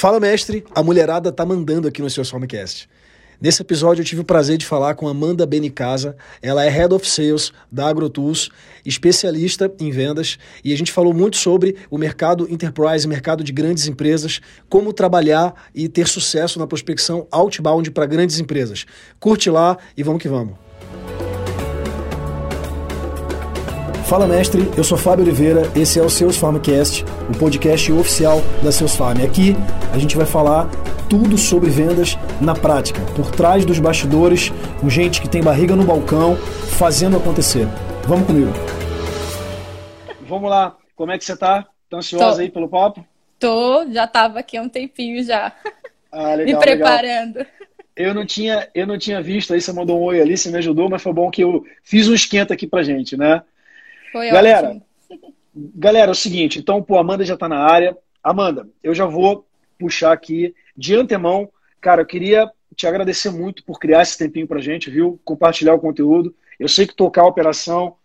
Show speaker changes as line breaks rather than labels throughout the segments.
Fala, mestre, a mulherada tá mandando aqui no seu Formcast. Nesse episódio eu tive o prazer de falar com Amanda Benicasa. Ela é Head of Sales da AgroTools, especialista em vendas, e a gente falou muito sobre o mercado enterprise, mercado de grandes empresas, como trabalhar e ter sucesso na prospecção outbound para grandes empresas. Curte lá e vamos que vamos. Fala mestre, eu sou Fábio Oliveira, esse é o Seus Farmcast, o podcast oficial da Seus Farm. Aqui a gente vai falar tudo sobre vendas na prática, por trás dos bastidores, com gente que tem barriga no balcão, fazendo acontecer. Vamos comigo.
Vamos lá, como é que você tá? Tá ansiosa Tô. aí pelo papo?
Tô, já tava aqui há um tempinho já. Ah, legal, Me preparando. Legal.
Eu não tinha, eu não tinha visto aí, você mandou um oi ali, você me ajudou, mas foi bom que eu fiz um esquenta aqui pra gente, né?
Foi
galera,
ótimo.
Galera, é o seguinte, então, pô, Amanda já tá na área. Amanda, eu já vou puxar aqui de antemão. Cara, eu queria te agradecer muito por criar esse tempinho pra gente, viu? Compartilhar o conteúdo. Eu sei que tocar a operação,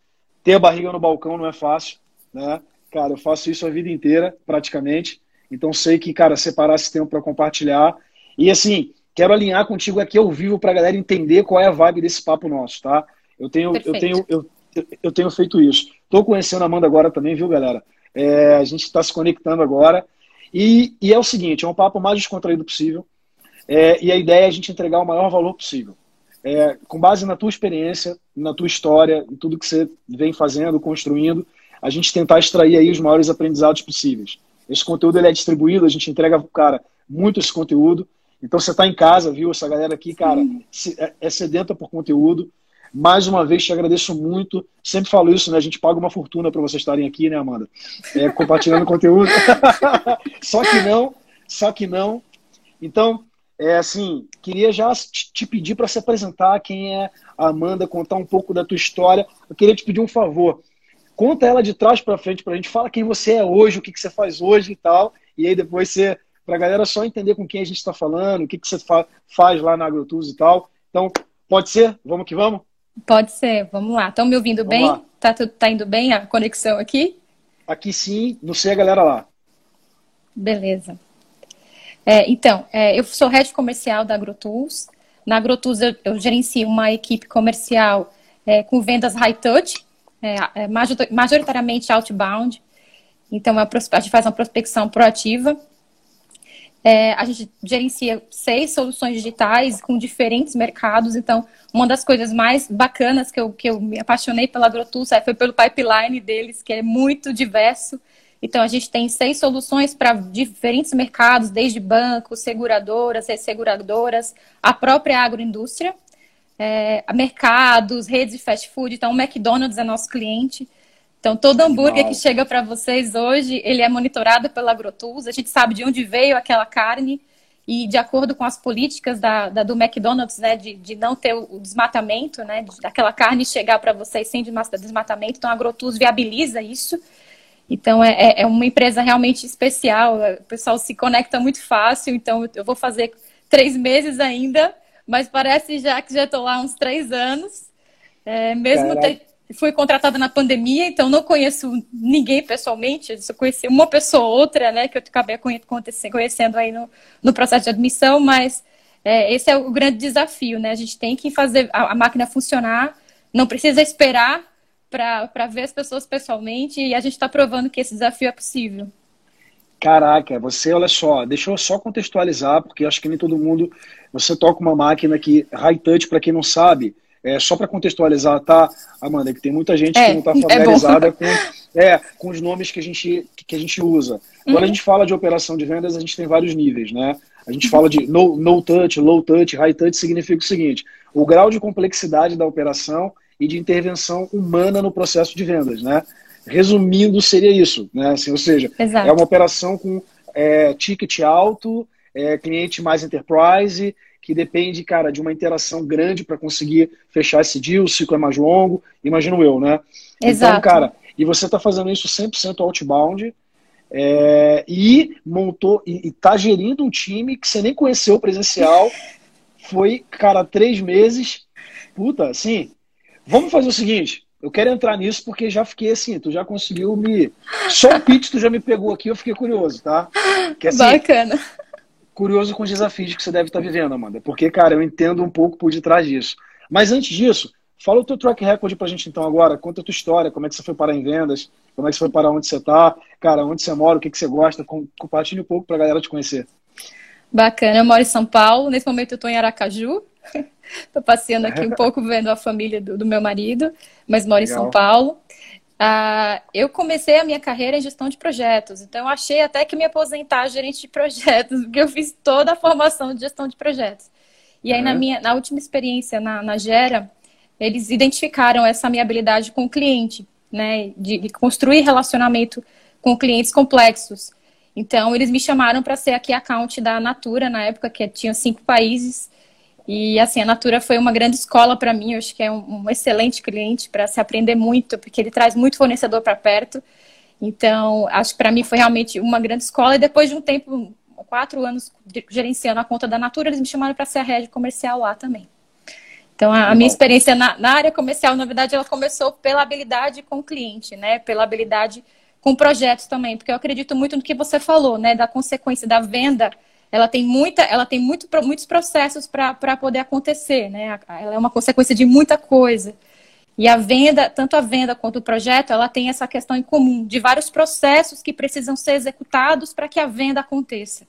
ter a barriga no balcão não é fácil, né? Cara, eu faço isso a vida inteira, praticamente. Então sei que, cara, separar esse tempo para compartilhar. E assim, quero alinhar contigo aqui ao vivo pra galera entender qual é a vibe desse papo nosso, tá? Eu tenho, eu tenho, eu, eu tenho feito isso. Estou conhecendo a Amanda agora também, viu, galera? É, a gente está se conectando agora. E, e, é o seguinte, é um papo mais descontraído possível. É, e a ideia é a gente entregar o maior valor possível. É, com base na tua experiência, na tua história, em tudo que você vem fazendo, construindo, a gente tentar extrair aí os maiores aprendizados possíveis. Esse conteúdo ele é distribuído, a gente entrega para o cara muito esse conteúdo. Então você está em casa, viu? Essa galera aqui, cara, é, é sedenta por conteúdo. Mais uma vez, te agradeço muito. Sempre falo isso, né? A gente paga uma fortuna para vocês estarem aqui, né, Amanda? É, compartilhando conteúdo. só que não, só que não. Então, é assim, queria já te pedir para se apresentar quem é a Amanda, contar um pouco da tua história. Eu queria te pedir um favor. Conta ela de trás para frente para a gente. Fala quem você é hoje, o que, que você faz hoje e tal. E aí depois você, para a galera só entender com quem a gente está falando, o que, que você fa faz lá na AgroTools e tal. Então, pode ser? Vamos que vamos?
Pode ser, vamos lá. Estão me ouvindo vamos bem? Lá. Tá, tá indo bem a conexão aqui?
Aqui sim, não sei a galera lá.
Beleza. É, então, é, eu sou head comercial da AgroTools. Na AgroTools eu, eu gerencio uma equipe comercial é, com vendas high touch, é, é, majoritariamente outbound. Então, a gente faz uma prospecção proativa. É, a gente gerencia seis soluções digitais com diferentes mercados. Então, uma das coisas mais bacanas que eu, que eu me apaixonei pela AgroTools foi pelo pipeline deles, que é muito diverso. Então, a gente tem seis soluções para diferentes mercados, desde bancos, seguradoras, resseguradoras, a própria agroindústria, é, mercados, redes de fast food. Então, o McDonald's é nosso cliente. Então, todo hambúrguer que chega para vocês hoje, ele é monitorado pela AgroTools. A gente sabe de onde veio aquela carne e de acordo com as políticas da, da do McDonald's, né, de, de não ter o desmatamento, né, de, daquela carne chegar para vocês sem desmatamento. Então, a AgroTools viabiliza isso. Então, é, é, é uma empresa realmente especial. O pessoal se conecta muito fácil. Então, eu vou fazer três meses ainda, mas parece já que já estou lá uns três anos. É, mesmo ter, fui contratada na pandemia, então não conheço ninguém pessoalmente, só conheci uma pessoa ou outra, né, que eu acabei conhecendo aí no, no processo de admissão, mas é, esse é o grande desafio, né? A gente tem que fazer a, a máquina funcionar, não precisa esperar para ver as pessoas pessoalmente, e a gente está provando que esse desafio é possível.
Caraca, você, olha só, deixa eu só contextualizar, porque acho que nem todo mundo. Você toca uma máquina que, high touch, para quem não sabe, é, só para contextualizar, tá, Amanda, que tem muita gente é, que não está é familiarizada é com, é, com os nomes que a gente, que a gente usa. Quando uhum. a gente fala de operação de vendas, a gente tem vários níveis, né? A gente fala de no, no touch, low touch, high touch, significa o seguinte: o grau de complexidade da operação e de intervenção humana no processo de vendas, né? Resumindo, seria isso, né? Assim, ou seja, Exato. é uma operação com é, ticket alto, é, cliente mais enterprise que depende, cara, de uma interação grande para conseguir fechar esse deal, o ciclo é mais longo, imagino eu, né?
Então, Exato.
Então, cara, e você está fazendo isso 100% outbound é, e montou, e está gerindo um time que você nem conheceu presencial, foi, cara, três meses, puta, assim, vamos fazer o seguinte, eu quero entrar nisso porque já fiquei assim, tu já conseguiu me. Só o pitch tu já me pegou aqui, eu fiquei curioso, tá?
Que, assim, Bacana
curioso com os desafios que você deve estar vivendo, Amanda, porque, cara, eu entendo um pouco por detrás disso. Mas antes disso, fala o teu track record pra gente então agora, conta a tua história, como é que você foi parar em vendas, como é que você foi parar onde você tá, cara, onde você mora, o que, que você gosta, compartilhe um pouco pra galera te conhecer.
Bacana, eu moro em São Paulo, nesse momento eu tô em Aracaju, tô passeando aqui um pouco vendo a família do, do meu marido, mas moro Legal. em São Paulo. Ah, eu comecei a minha carreira em gestão de projetos, então eu achei até que me aposentar gerente de projetos, porque eu fiz toda a formação de gestão de projetos. E aí, uhum. na, minha, na última experiência na, na Gera, eles identificaram essa minha habilidade com o cliente, né, de, de construir relacionamento com clientes complexos. Então, eles me chamaram para ser aqui account da Natura, na época que tinha cinco países, e assim, a Natura foi uma grande escola para mim, eu acho que é um, um excelente cliente para se aprender muito, porque ele traz muito fornecedor para perto. Então, acho que para mim foi realmente uma grande escola. E depois de um tempo, quatro anos gerenciando a conta da Natura, eles me chamaram para ser a rede comercial lá também. Então, a, a minha experiência na, na, área comercial, na verdade, ela começou pela habilidade com o cliente, né? Pela habilidade com projetos também, porque eu acredito muito no que você falou, né? Da consequência da venda ela tem muita, ela tem muito, muitos processos para poder acontecer, né? Ela é uma consequência de muita coisa. E a venda, tanto a venda quanto o projeto, ela tem essa questão em comum, de vários processos que precisam ser executados para que a venda aconteça.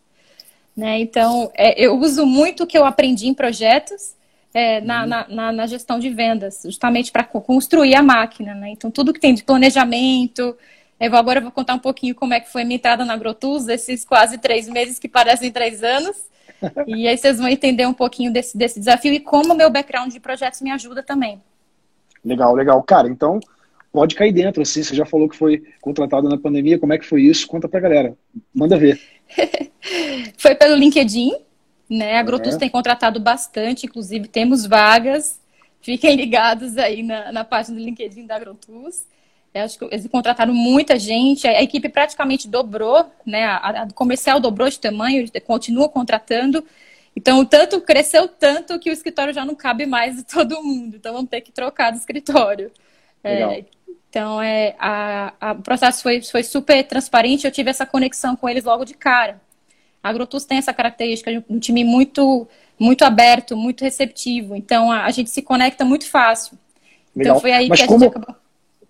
Né? Então, é, eu uso muito o que eu aprendi em projetos é, na, uhum. na, na, na, gestão de vendas, justamente para construir a máquina. Né? Então, tudo que tem de planejamento, eu vou, agora eu vou contar um pouquinho como é que foi a minha entrada na Agrotus, esses quase três meses que parecem três anos. e aí vocês vão entender um pouquinho desse, desse desafio e como o meu background de projetos me ajuda também.
Legal, legal. Cara, então pode cair dentro, assim. Você já falou que foi contratado na pandemia. Como é que foi isso? Conta pra galera. Manda ver.
foi pelo LinkedIn, né? A Agrotus é. tem contratado bastante, inclusive temos vagas. Fiquem ligados aí na, na página do LinkedIn da Agrotus. Eu acho que eles contrataram muita gente, a equipe praticamente dobrou, né? A, a comercial dobrou de tamanho, continua contratando. Então, tanto cresceu tanto que o escritório já não cabe mais de todo mundo. Então, vamos ter que trocar de escritório. É, então, é, a, a, o processo foi, foi super transparente. Eu tive essa conexão com eles logo de cara. A Agrotus tem essa característica de um time muito, muito aberto, muito receptivo. Então, a, a gente se conecta muito fácil. Então,
Legal. Então, foi aí Mas que a gente acabou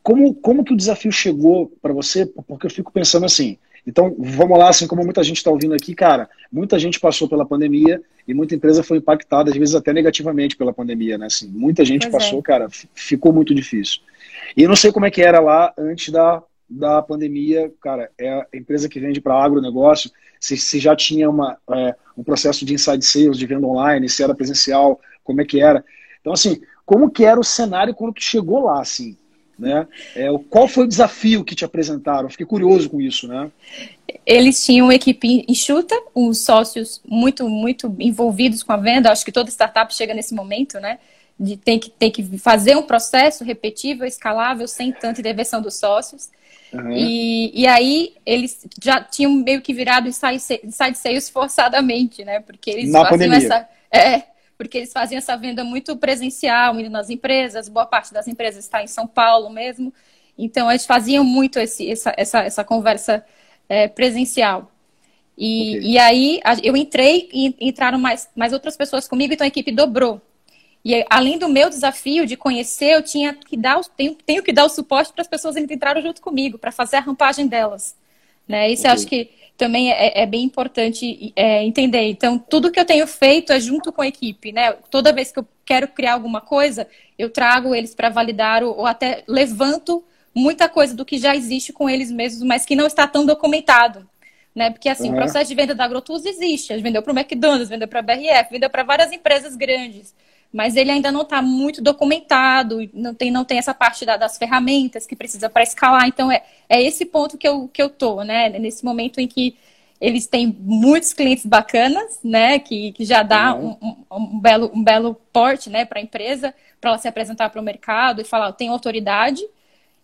como, como que o desafio chegou para você? Porque eu fico pensando assim, então vamos lá, assim como muita gente está ouvindo aqui, cara, muita gente passou pela pandemia e muita empresa foi impactada, às vezes até negativamente pela pandemia, né? Assim, muita gente pois passou, é. cara, ficou muito difícil. E eu não sei como é que era lá antes da, da pandemia, cara, é a empresa que vende para agronegócio, se, se já tinha uma, é, um processo de inside sales, de venda online, se era presencial, como é que era. Então, assim, como que era o cenário quando tu chegou lá, assim? Né? É, qual foi o desafio que te apresentaram? Fiquei curioso com isso, né?
Eles tinham uma equipe enxuta, os sócios muito, muito envolvidos com a venda. Acho que toda startup chega nesse momento, né? De tem que, tem que fazer um processo repetível, escalável, sem tanta intervenção dos sócios. Uhum. E, e aí eles já tinham meio que virado inside, inside sales forçadamente, né? Porque eles
Na faziam pandemia. essa.
É, porque eles faziam essa venda muito presencial, indo nas empresas, boa parte das empresas está em São Paulo mesmo. Então, eles faziam muito esse, essa, essa, essa conversa é, presencial. E, okay. e aí, eu entrei e entraram mais, mais outras pessoas comigo, então a equipe dobrou. E além do meu desafio de conhecer, eu tinha que dar, tenho, tenho que dar o suporte para as pessoas que entraram junto comigo, para fazer a rampagem delas. Né? Isso okay. eu acho que também é, é bem importante é, entender. Então, tudo que eu tenho feito é junto com a equipe, né? Toda vez que eu quero criar alguma coisa, eu trago eles para validar ou, ou, até levanto muita coisa do que já existe com eles mesmos, mas que não está tão documentado. Né? Porque assim, uhum. o processo de venda da AgroTools existe. A gente vendeu para o McDonald's, vendeu para a BRF, vendeu para várias empresas grandes mas ele ainda não está muito documentado, não tem, não tem essa parte da, das ferramentas que precisa para escalar. Então, é, é esse ponto que eu, que eu tô, né? Nesse momento em que eles têm muitos clientes bacanas, né? Que, que já dá uhum. um, um, um, belo, um belo porte né, para a empresa, para ela se apresentar para o mercado e falar, eu tenho autoridade,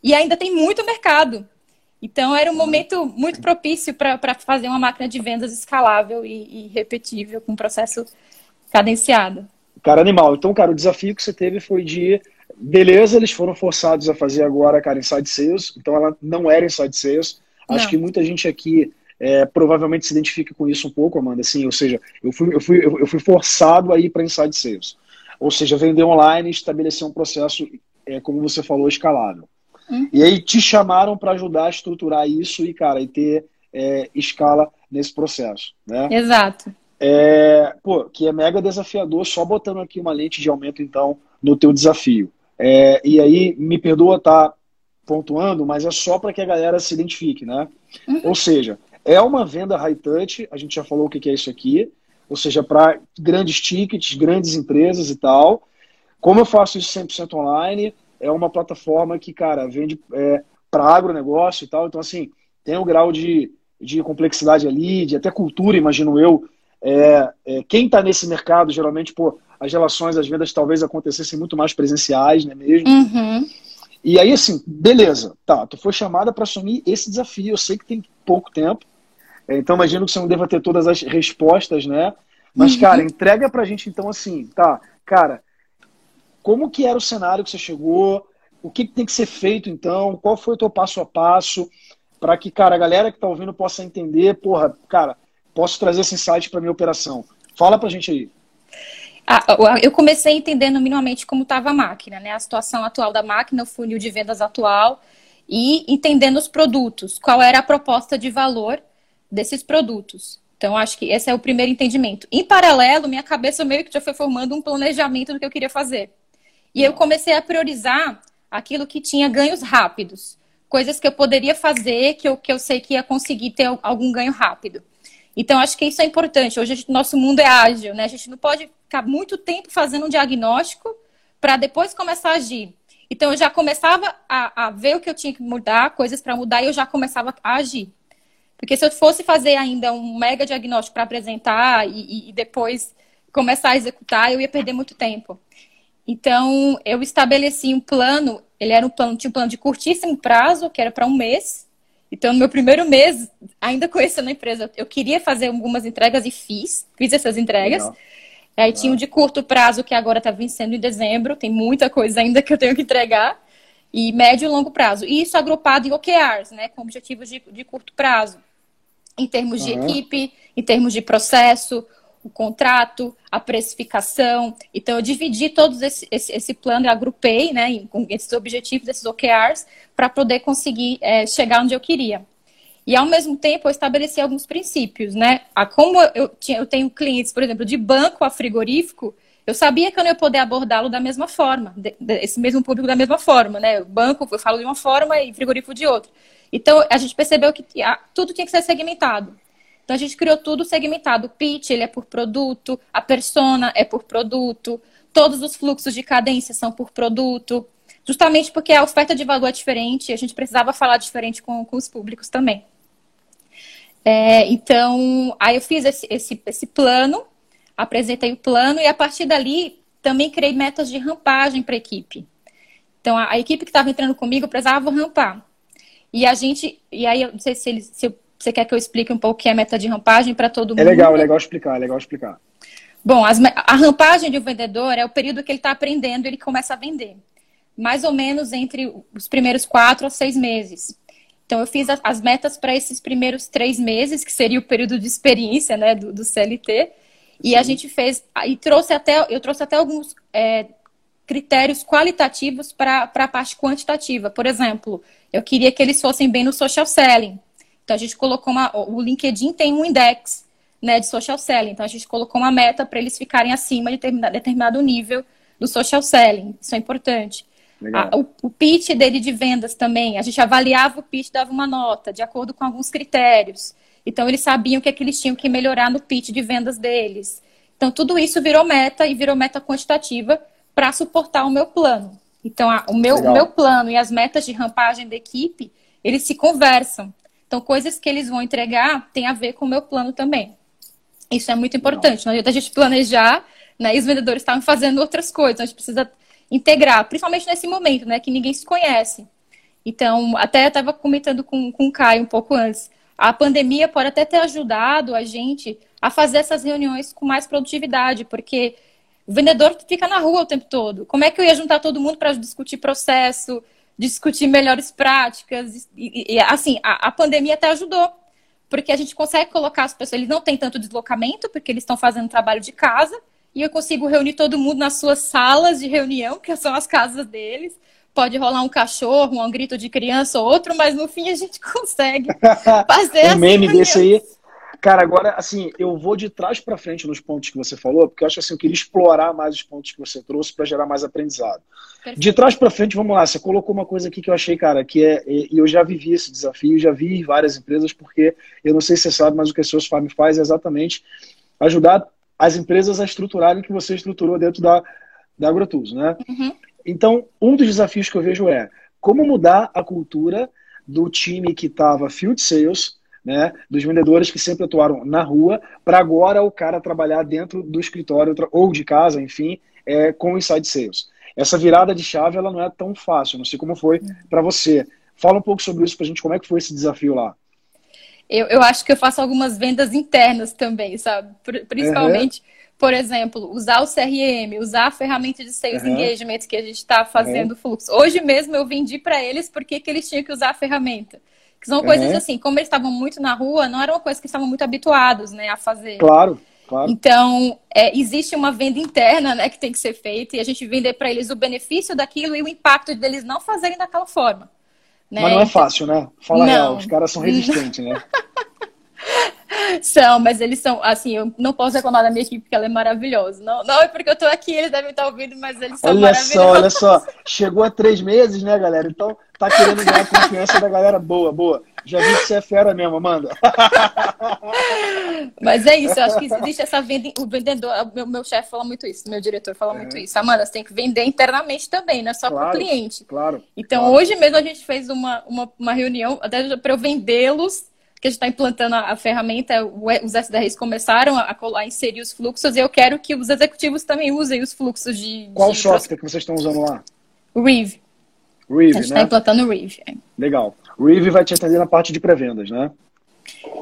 e ainda tem muito mercado. Então, era um momento muito propício para fazer uma máquina de vendas escalável e, e repetível, com um processo cadenciado.
Cara, animal. Então, cara, o desafio que você teve foi de. Beleza, eles foram forçados a fazer agora, cara, inside sales. Então, ela não era inside sales. Acho não. que muita gente aqui é, provavelmente se identifica com isso um pouco, Amanda. Assim, ou seja, eu fui, eu fui, eu fui forçado a ir para Inside Sales. Ou seja, vender online e estabelecer um processo, é, como você falou, escalável. Uhum. E aí te chamaram para ajudar a estruturar isso e, cara, e ter é, escala nesse processo. Né?
Exato.
É, pô, que é mega desafiador, só botando aqui uma lente de aumento, então, no teu desafio. É, e aí, me perdoa estar tá pontuando, mas é só para que a galera se identifique, né? Uhum. Ou seja, é uma venda high touch, a gente já falou o que é isso aqui, ou seja, para grandes tickets, grandes empresas e tal. Como eu faço isso 100% online, é uma plataforma que, cara, vende é, para agronegócio e tal. Então, assim, tem um grau de, de complexidade ali, de até cultura, imagino eu. É, é, quem está nesse mercado, geralmente, pô, as relações, as vendas talvez acontecessem muito mais presenciais, não é mesmo?
Uhum.
E aí, assim, beleza, tá, tu foi chamada para assumir esse desafio. Eu sei que tem pouco tempo, é, então imagino que você não deva ter todas as respostas, né? Mas, uhum. cara, entrega pra gente, então, assim, tá, cara, como que era o cenário que você chegou? O que, que tem que ser feito, então? Qual foi o teu passo a passo? para que, cara, a galera que tá ouvindo possa entender, porra, cara, posso trazer esse insight para minha operação. Fala pra gente aí.
Ah, eu comecei entendendo minimamente como estava a máquina, né? A situação atual da máquina, o funil de vendas atual e entendendo os produtos, qual era a proposta de valor desses produtos. Então, acho que esse é o primeiro entendimento. Em paralelo, minha cabeça meio que já foi formando um planejamento do que eu queria fazer. E eu comecei a priorizar aquilo que tinha ganhos rápidos coisas que eu poderia fazer que eu, que eu sei que ia conseguir ter algum ganho rápido. Então, acho que isso é importante. Hoje, o nosso mundo é ágil, né? A gente não pode ficar muito tempo fazendo um diagnóstico para depois começar a agir. Então, eu já começava a, a ver o que eu tinha que mudar, coisas para mudar, e eu já começava a agir. Porque se eu fosse fazer ainda um mega diagnóstico para apresentar e, e, depois começar a executar, eu ia perder muito tempo. Então, eu estabeleci um plano ele era um plano, tinha um plano de curtíssimo prazo, que era para um mês. Então, no meu primeiro mês, ainda conhecendo a empresa, eu queria fazer algumas entregas e fiz. Fiz essas entregas. Legal. Aí Legal. tinha um de curto prazo, que agora está vencendo em dezembro. Tem muita coisa ainda que eu tenho que entregar. E médio e longo prazo. E isso agrupado em OKRs, né? Com objetivos de, de curto prazo. Em termos de uhum. equipe, em termos de processo, o contrato, a precificação. Então, eu dividi todos esse, esse, esse plano e agrupei né, com esses objetivos, esses OKRs, para poder conseguir é, chegar onde eu queria. E, ao mesmo tempo, eu estabeleci alguns princípios. Né? A, como eu, tinha, eu tenho clientes, por exemplo, de banco a frigorífico, eu sabia que eu não ia poder abordá-lo da mesma forma, de, de, esse mesmo público da mesma forma. Né? O banco, eu falo de uma forma e frigorífico de outra. Então, a gente percebeu que a, tudo tinha que ser segmentado. Então a gente criou tudo segmentado. O pitch ele é por produto, a persona é por produto, todos os fluxos de cadência são por produto, justamente porque a oferta de valor é diferente e a gente precisava falar diferente com, com os públicos também. É, então, aí eu fiz esse, esse, esse plano, apresentei o plano e a partir dali também criei metas de rampagem para a equipe. Então, a, a equipe que estava entrando comigo precisava rampar. E a gente, e aí eu não sei se, eles, se eu você quer que eu explique um pouco o que é meta de rampagem para todo é mundo?
É legal, é legal explicar, é legal explicar.
Bom, as, a rampagem de um vendedor é o período que ele está aprendendo e ele começa a vender. Mais ou menos entre os primeiros quatro a seis meses. Então, eu fiz as metas para esses primeiros três meses, que seria o período de experiência né, do, do CLT. E Sim. a gente fez, e trouxe até, eu trouxe até alguns é, critérios qualitativos para a parte quantitativa. Por exemplo, eu queria que eles fossem bem no social selling. Então a gente colocou uma, o LinkedIn tem um index né, de social selling. Então a gente colocou uma meta para eles ficarem acima de determinado, nível do social selling. Isso é importante. A, o, o, pitch dele de vendas também, a gente avaliava o pitch, dava uma nota, de acordo com alguns critérios. Então, eles sabiam o que, é que eles tinham que melhorar no pitch de vendas deles. Então, tudo isso virou meta e virou meta quantitativa para suportar o meu plano. Então, a, o, meu, o meu plano e as metas de rampagem da equipe, eles se conversam. Então, coisas que eles vão entregar tem a ver com o meu plano também. Isso é muito importante. Não adianta a gente planejar, né? E os vendedores estavam fazendo outras coisas. Então, a gente precisa integrar, principalmente nesse momento, né? Que ninguém se conhece. Então, até estava comentando com, com o Caio um pouco antes. A pandemia pode até ter ajudado a gente a fazer essas reuniões com mais produtividade, porque o vendedor fica na rua o tempo todo. Como é que eu ia juntar todo mundo para discutir processo, discutir melhores práticas. E, e assim, a, a, pandemia até ajudou. porque a gente consegue colocar as pessoas, eles não têm tanto deslocamento, porque eles estão fazendo trabalho de casa, e eu consigo reunir todo mundo nas suas salas de reunião, que são as casas deles. Pode rolar um cachorro, um grito de criança ou outro, mas no fim a gente consegue fazer
um meme desse aí. Cara, agora, assim, eu vou de trás para frente nos pontos que você falou, porque eu acho que assim, eu queria explorar mais os pontos que você trouxe para gerar mais aprendizado. Perfeito. De trás para frente, vamos lá. Você colocou uma coisa aqui que eu achei, cara, que é. E eu já vivi esse desafio, já vi várias empresas, porque eu não sei se você sabe, mas o que a Seus Farm faz é exatamente ajudar as empresas a estruturarem o que você estruturou dentro da, da AgroTools, né? Uhum. Então, um dos desafios que eu vejo é como mudar a cultura do time que estava field sales, né, dos vendedores que sempre atuaram na rua, para agora o cara trabalhar dentro do escritório ou de casa, enfim, é, com inside sales. Essa virada de chave ela não é tão fácil, não sei como foi para você. Fala um pouco sobre isso para a gente, como é que foi esse desafio lá?
Eu, eu acho que eu faço algumas vendas internas também, sabe? Principalmente, uhum. por exemplo, usar o CRM, usar a ferramenta de sales uhum. engagement que a gente está fazendo uhum. fluxo. Hoje mesmo eu vendi para eles porque que eles tinham que usar a ferramenta. Que são coisas assim, como eles estavam muito na rua, não era uma coisa que estavam muito habituados né, a fazer.
Claro. Claro.
Então, é, existe uma venda interna né, que tem que ser feita e a gente vender para eles o benefício daquilo e o impacto deles não fazerem daquela forma.
Né? Mas não é fácil, né? Fala não. real, os caras são resistentes, né?
São, mas eles são, assim, eu não posso reclamar da minha equipe, porque ela é maravilhosa. Não, não é porque eu tô aqui, eles devem estar ouvindo, mas eles são
olha
maravilhosos.
Olha só, olha só. Chegou a três meses, né, galera? Então tá querendo ganhar a confiança da galera boa, boa. Já vi que você é fera mesmo, Amanda.
Mas é isso, eu acho que existe essa venda. O vendedor, meu, meu chefe fala muito isso, meu diretor fala é. muito isso. Amanda, você tem que vender internamente também, não é só claro, para o cliente.
Claro.
Então,
claro.
hoje mesmo a gente fez uma, uma, uma reunião, até para eu vendê-los que a gente está implantando a, a, ferramenta, os SDRs começaram a, a, inserir os fluxos e eu quero que os executivos também usem os fluxos de.
Qual
de
software que vocês estão usando lá?
O Reeve.
Reeve,
a gente
está
né? implantando o Reeve. É.
Legal. O Reeve vai te atender na parte de pré-vendas, né?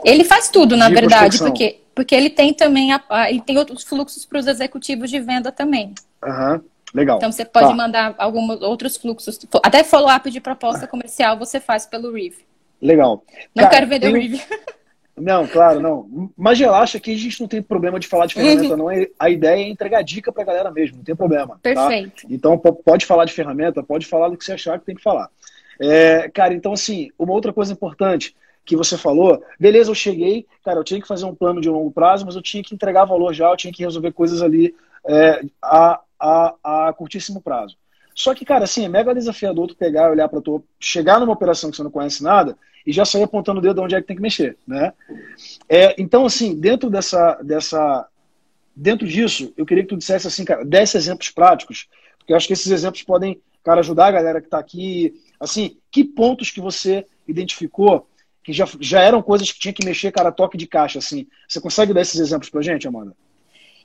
Ele faz tudo, na de verdade, porque, porque ele tem também a, ele tem outros fluxos para os executivos de venda também.
Aham. Uhum. Legal.
Então você pode tá. mandar alguns outros fluxos, até follow-up de proposta comercial você faz pelo Reeve.
Legal.
Não Cara, quero vender o review.
Não, claro, não. Mas relaxa que a gente não tem problema de falar de ferramenta, uhum. não. A ideia é entregar dica pra galera mesmo, não tem problema. Tá?
Perfeito.
Tá? Então pode falar de ferramenta, pode falar do que você achar que tem que falar. É, cara, então assim, uma outra coisa importante que você falou, beleza, eu cheguei, cara, eu tinha que fazer um plano de longo prazo, mas eu tinha que entregar valor já, eu tinha que resolver coisas ali é, a, a, a curtíssimo prazo. Só que, cara, assim, é mega desafiador tu pegar e olhar para tu, chegar numa operação que você não conhece nada e já sair apontando o dedo onde é que tem que mexer, né? É, então, assim, dentro dessa, dessa, dentro disso, eu queria que tu dissesse assim, cara, 10 exemplos práticos, porque eu acho que esses exemplos podem, cara, ajudar a galera que está aqui, assim, que pontos que você identificou que já, já eram coisas que tinha que mexer, cara, toque de caixa, assim. Você consegue dar esses exemplos pra gente, Amanda?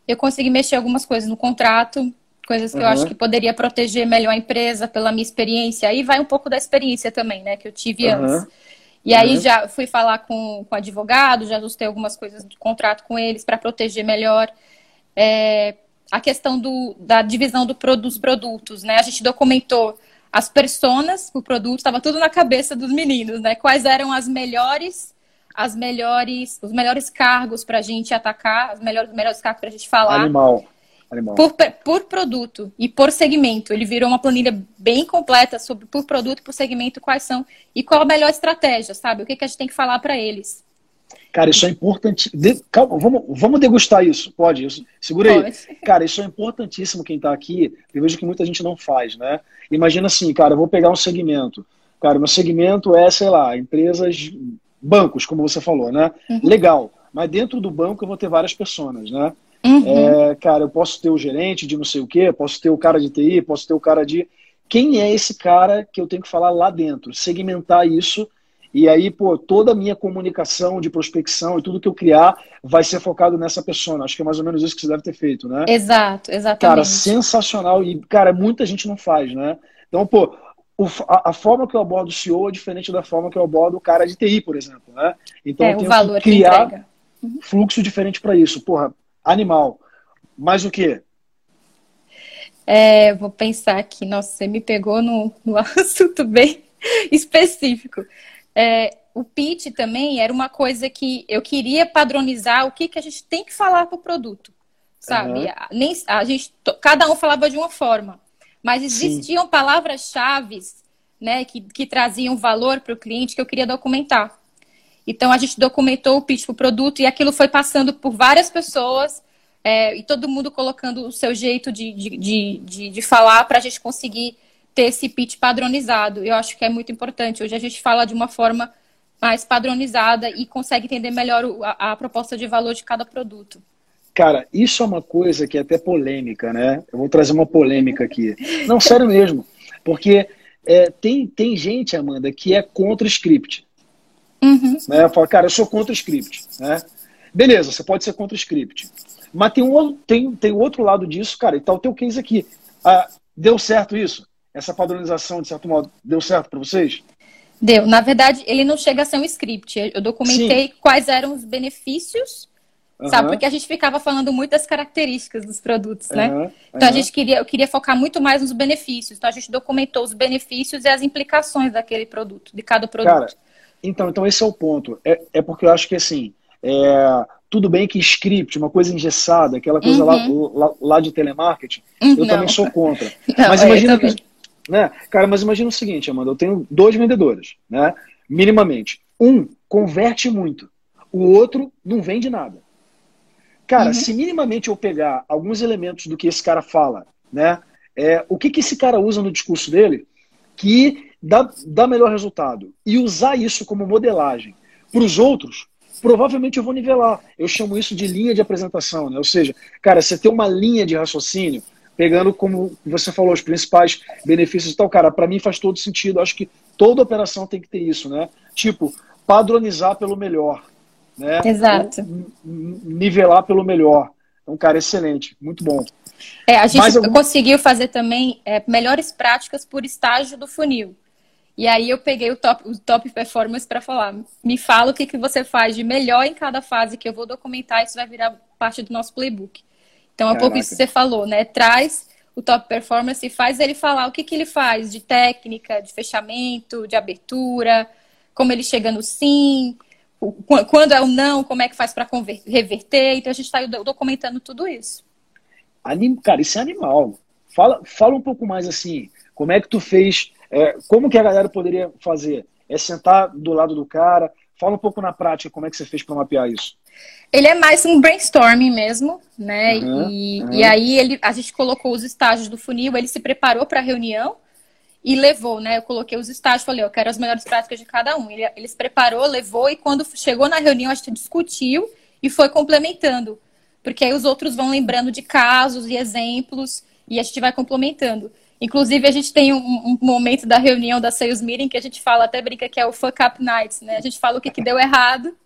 Eu consegui mexer algumas coisas no contrato, coisas que uhum. eu acho que poderia proteger melhor a empresa pela minha experiência. Aí vai um pouco da experiência também, né, que eu tive uhum. antes. E aí uhum. já fui falar com, com advogado, já ajustei algumas coisas do contrato com eles para proteger melhor. É, a questão do, da divisão do, dos produtos, né? A gente documentou as personas, o produto, estava tudo na cabeça dos meninos, né? Quais eram as melhores, as melhores, os melhores cargos para a gente atacar, os melhores, melhores cargos para a gente falar.
Animal.
Por, por produto e por segmento. Ele virou uma planilha bem completa sobre por produto e por segmento quais são e qual a melhor estratégia, sabe? O que, que a gente tem que falar para eles.
Cara, isso é importante. De... Calma, vamos, vamos degustar isso. Pode? Isso. Segura Pode. aí. Cara, isso é importantíssimo quem está aqui. Eu vejo que muita gente não faz, né? Imagina assim, cara, eu vou pegar um segmento. Cara, meu segmento é, sei lá, empresas, bancos, como você falou, né? Uhum. Legal. Mas dentro do banco eu vou ter várias pessoas, né? Uhum. É, cara, eu posso ter o gerente de não sei o quê, posso ter o cara de TI, posso ter o cara de. Quem é esse cara que eu tenho que falar lá dentro? Segmentar isso. E aí, pô, toda a minha comunicação de prospecção e tudo que eu criar vai ser focado nessa pessoa. Acho que é mais ou menos isso que você deve ter feito, né?
Exato, exatamente.
Cara, sensacional. E, cara, muita gente não faz, né? Então, pô, a, forma que eu abordo o CEO é diferente da forma que eu abordo o cara de TI, por exemplo, né? Então,
é,
eu
tenho o valor
que criar uhum. fluxo diferente para isso. Porra, animal. Mais o quê?
É, vou pensar aqui. Nossa, você me pegou no, no assunto bem específico. É, o pitch também era uma coisa que eu queria padronizar o que, que a gente tem que falar para o produto, sabe? Uhum. Nem, a gente, cada um falava de uma forma, mas existiam palavras-chave né, que, que traziam valor para o cliente que eu queria documentar. Então a gente documentou o pitch para o produto e aquilo foi passando por várias pessoas é, e todo mundo colocando o seu jeito de, de, de, de, de falar para a gente conseguir ter esse pitch padronizado. Eu acho que é muito importante. Hoje a gente fala de uma forma mais padronizada e consegue entender melhor a, a proposta de valor de cada produto.
Cara, isso é uma coisa que é até polêmica, né? Eu vou trazer uma polêmica aqui. Não, sério mesmo. Porque é, tem, tem gente, Amanda, que é contra o script. Uhum. Né? Fala, cara, eu sou contra o script. Né? Beleza, você pode ser contra o script. Mas tem um tem, tem outro lado disso, cara, e tá o teu case aqui. Ah, deu certo isso? Essa padronização, de certo modo, deu certo para vocês?
Deu. Na verdade, ele não chega a ser um script. Eu documentei Sim. quais eram os benefícios, uhum. sabe? Porque a gente ficava falando muito das características dos produtos, né? Uhum. Então a gente queria, eu queria focar muito mais nos benefícios. Então a gente documentou os benefícios e as implicações daquele produto, de cada produto. Cara,
então, então esse é o ponto. É, é porque eu acho que assim, é, tudo bem que script, uma coisa engessada, aquela coisa uhum. lá, lá, lá, de telemarketing, eu não. também sou contra. Não, Mas imagina que né? Cara, mas imagina o seguinte, Amanda, eu tenho dois vendedores, né? Minimamente. Um converte muito, o outro não vende nada. Cara, uhum. se minimamente eu pegar alguns elementos do que esse cara fala, né? É, o que, que esse cara usa no discurso dele que dá, dá melhor resultado e usar isso como modelagem para os outros, provavelmente eu vou nivelar. Eu chamo isso de linha de apresentação, né? Ou seja, cara, você tem uma linha de raciocínio pegando como você falou os principais benefícios e tal, cara, para mim faz todo sentido. Acho que toda operação tem que ter isso, né? Tipo, padronizar pelo melhor, né?
Exato.
nivelar pelo melhor. Então, cara, excelente, muito bom.
É, a gente algum... conseguiu fazer também é, melhores práticas por estágio do funil. E aí eu peguei o top, o top performance para falar. Me fala o que, que você faz de melhor em cada fase que eu vou documentar, isso vai virar parte do nosso playbook. Então, é um pouco isso que você falou, né? Traz o top performance e faz ele falar o que, que ele faz de técnica, de fechamento, de abertura, como ele chega no sim, quando é o não, como é que faz para reverter. Então, a gente está documentando tudo isso.
Anim... Cara, isso é animal. Fala, fala um pouco mais assim, como é que tu fez, é, como que a galera poderia fazer? É sentar do lado do cara, fala um pouco na prática como é que você fez para mapear isso.
Ele é mais um brainstorming mesmo, né? Uhum, e, uhum. e aí ele, a gente colocou os estágios do funil, ele se preparou para a reunião e levou, né? Eu coloquei os estágios, falei, eu quero as melhores práticas de cada um. Ele, ele se preparou, levou e quando chegou na reunião a gente discutiu e foi complementando, porque aí os outros vão lembrando de casos e exemplos e a gente vai complementando. Inclusive, a gente tem um, um, momento da reunião da Sales Meeting que a gente fala, até brinca que é o Fuck Up Nights, né? A gente fala o que, que deu errado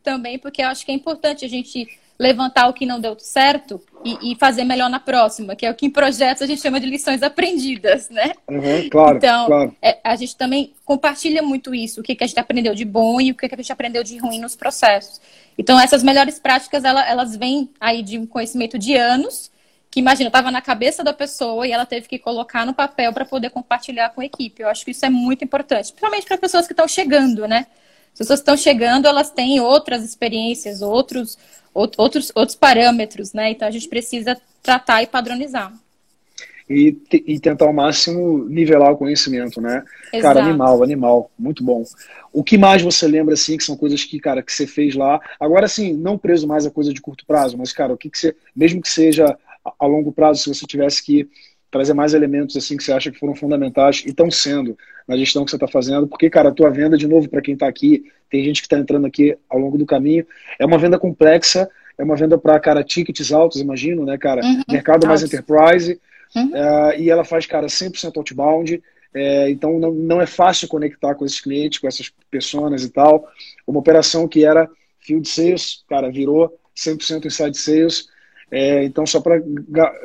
também, porque eu acho que é importante a gente levantar o que não deu certo e, e, fazer melhor na próxima, que é o que em projetos a gente chama de lições aprendidas, né?
Uhum, claro,
então,
claro.
É, a gente também compartilha muito isso, o que, que a gente aprendeu de bom e o que, que a gente aprendeu de ruim nos processos. Então, essas melhores práticas, elas, elas vêm aí de um conhecimento de anos, que imagina, estava na cabeça da pessoa e ela teve que colocar no papel para poder compartilhar com a equipe. Eu acho que isso é muito importante, principalmente para pessoas que estão chegando, né? As pessoas estão chegando, elas têm outras experiências, outros, outros, outros parâmetros, né? Então a gente precisa tratar e padronizar.
E, e tentar ao máximo nivelar o conhecimento, né? Exato. Cara, animal, animal, muito bom. O que mais você lembra, assim, que são coisas que, cara, que você fez lá? Agora, assim, não preso mais a coisa de curto prazo, mas, cara, o que, que você, mesmo que seja a longo prazo, se você tivesse que trazer mais elementos assim que você acha que foram fundamentais e estão sendo na gestão que você está fazendo, porque, cara, a tua venda, de novo, para quem está aqui, tem gente que está entrando aqui ao longo do caminho, é uma venda complexa, é uma venda para, cara, tickets altos, imagino, né, cara, uhum, mercado mais enterprise, uhum. uh, e ela faz, cara, 100% outbound, é, então não, não é fácil conectar com esses clientes, com essas pessoas e tal. Uma operação que era field sales, cara, virou 100% inside sales, é, então, só para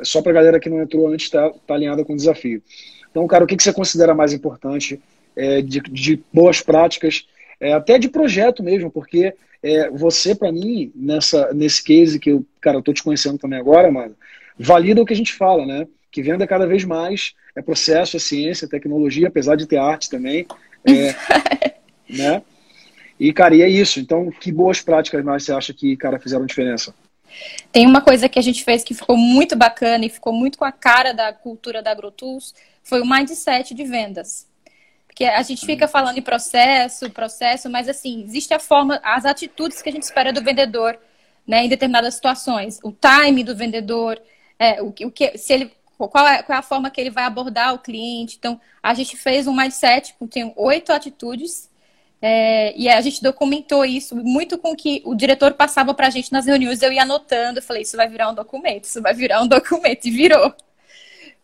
só a galera que não entrou antes, está tá alinhada com o desafio. Então, cara, o que, que você considera mais importante é, de, de, boas práticas, é, até de projeto mesmo, porque é, você, para mim, nessa, nesse case que eu, cara, eu tô te conhecendo também agora, mano, valida o que a gente fala, né? Que venda cada vez mais é processo, é ciência, é tecnologia, apesar de ter arte também. É, né? E, cara, e é isso. Então, que boas práticas mais você acha que, cara, fizeram diferença?
Tem uma coisa que a gente fez que ficou muito bacana e ficou muito com a cara da cultura da AgroTools, foi o mindset de vendas. Porque a gente fica falando em processo, processo, mas assim, existe a forma, as atitudes que a gente espera do vendedor, né, em determinadas situações. O time do vendedor, é, o, o que, se ele, qual é, qual é a forma que ele vai abordar o cliente. Então, a gente fez um mindset com tem oito atitudes é, e a gente documentou isso muito com que o diretor passava para a gente nas reuniões. Eu ia anotando, eu falei, isso vai virar um documento, isso vai virar um documento, e virou.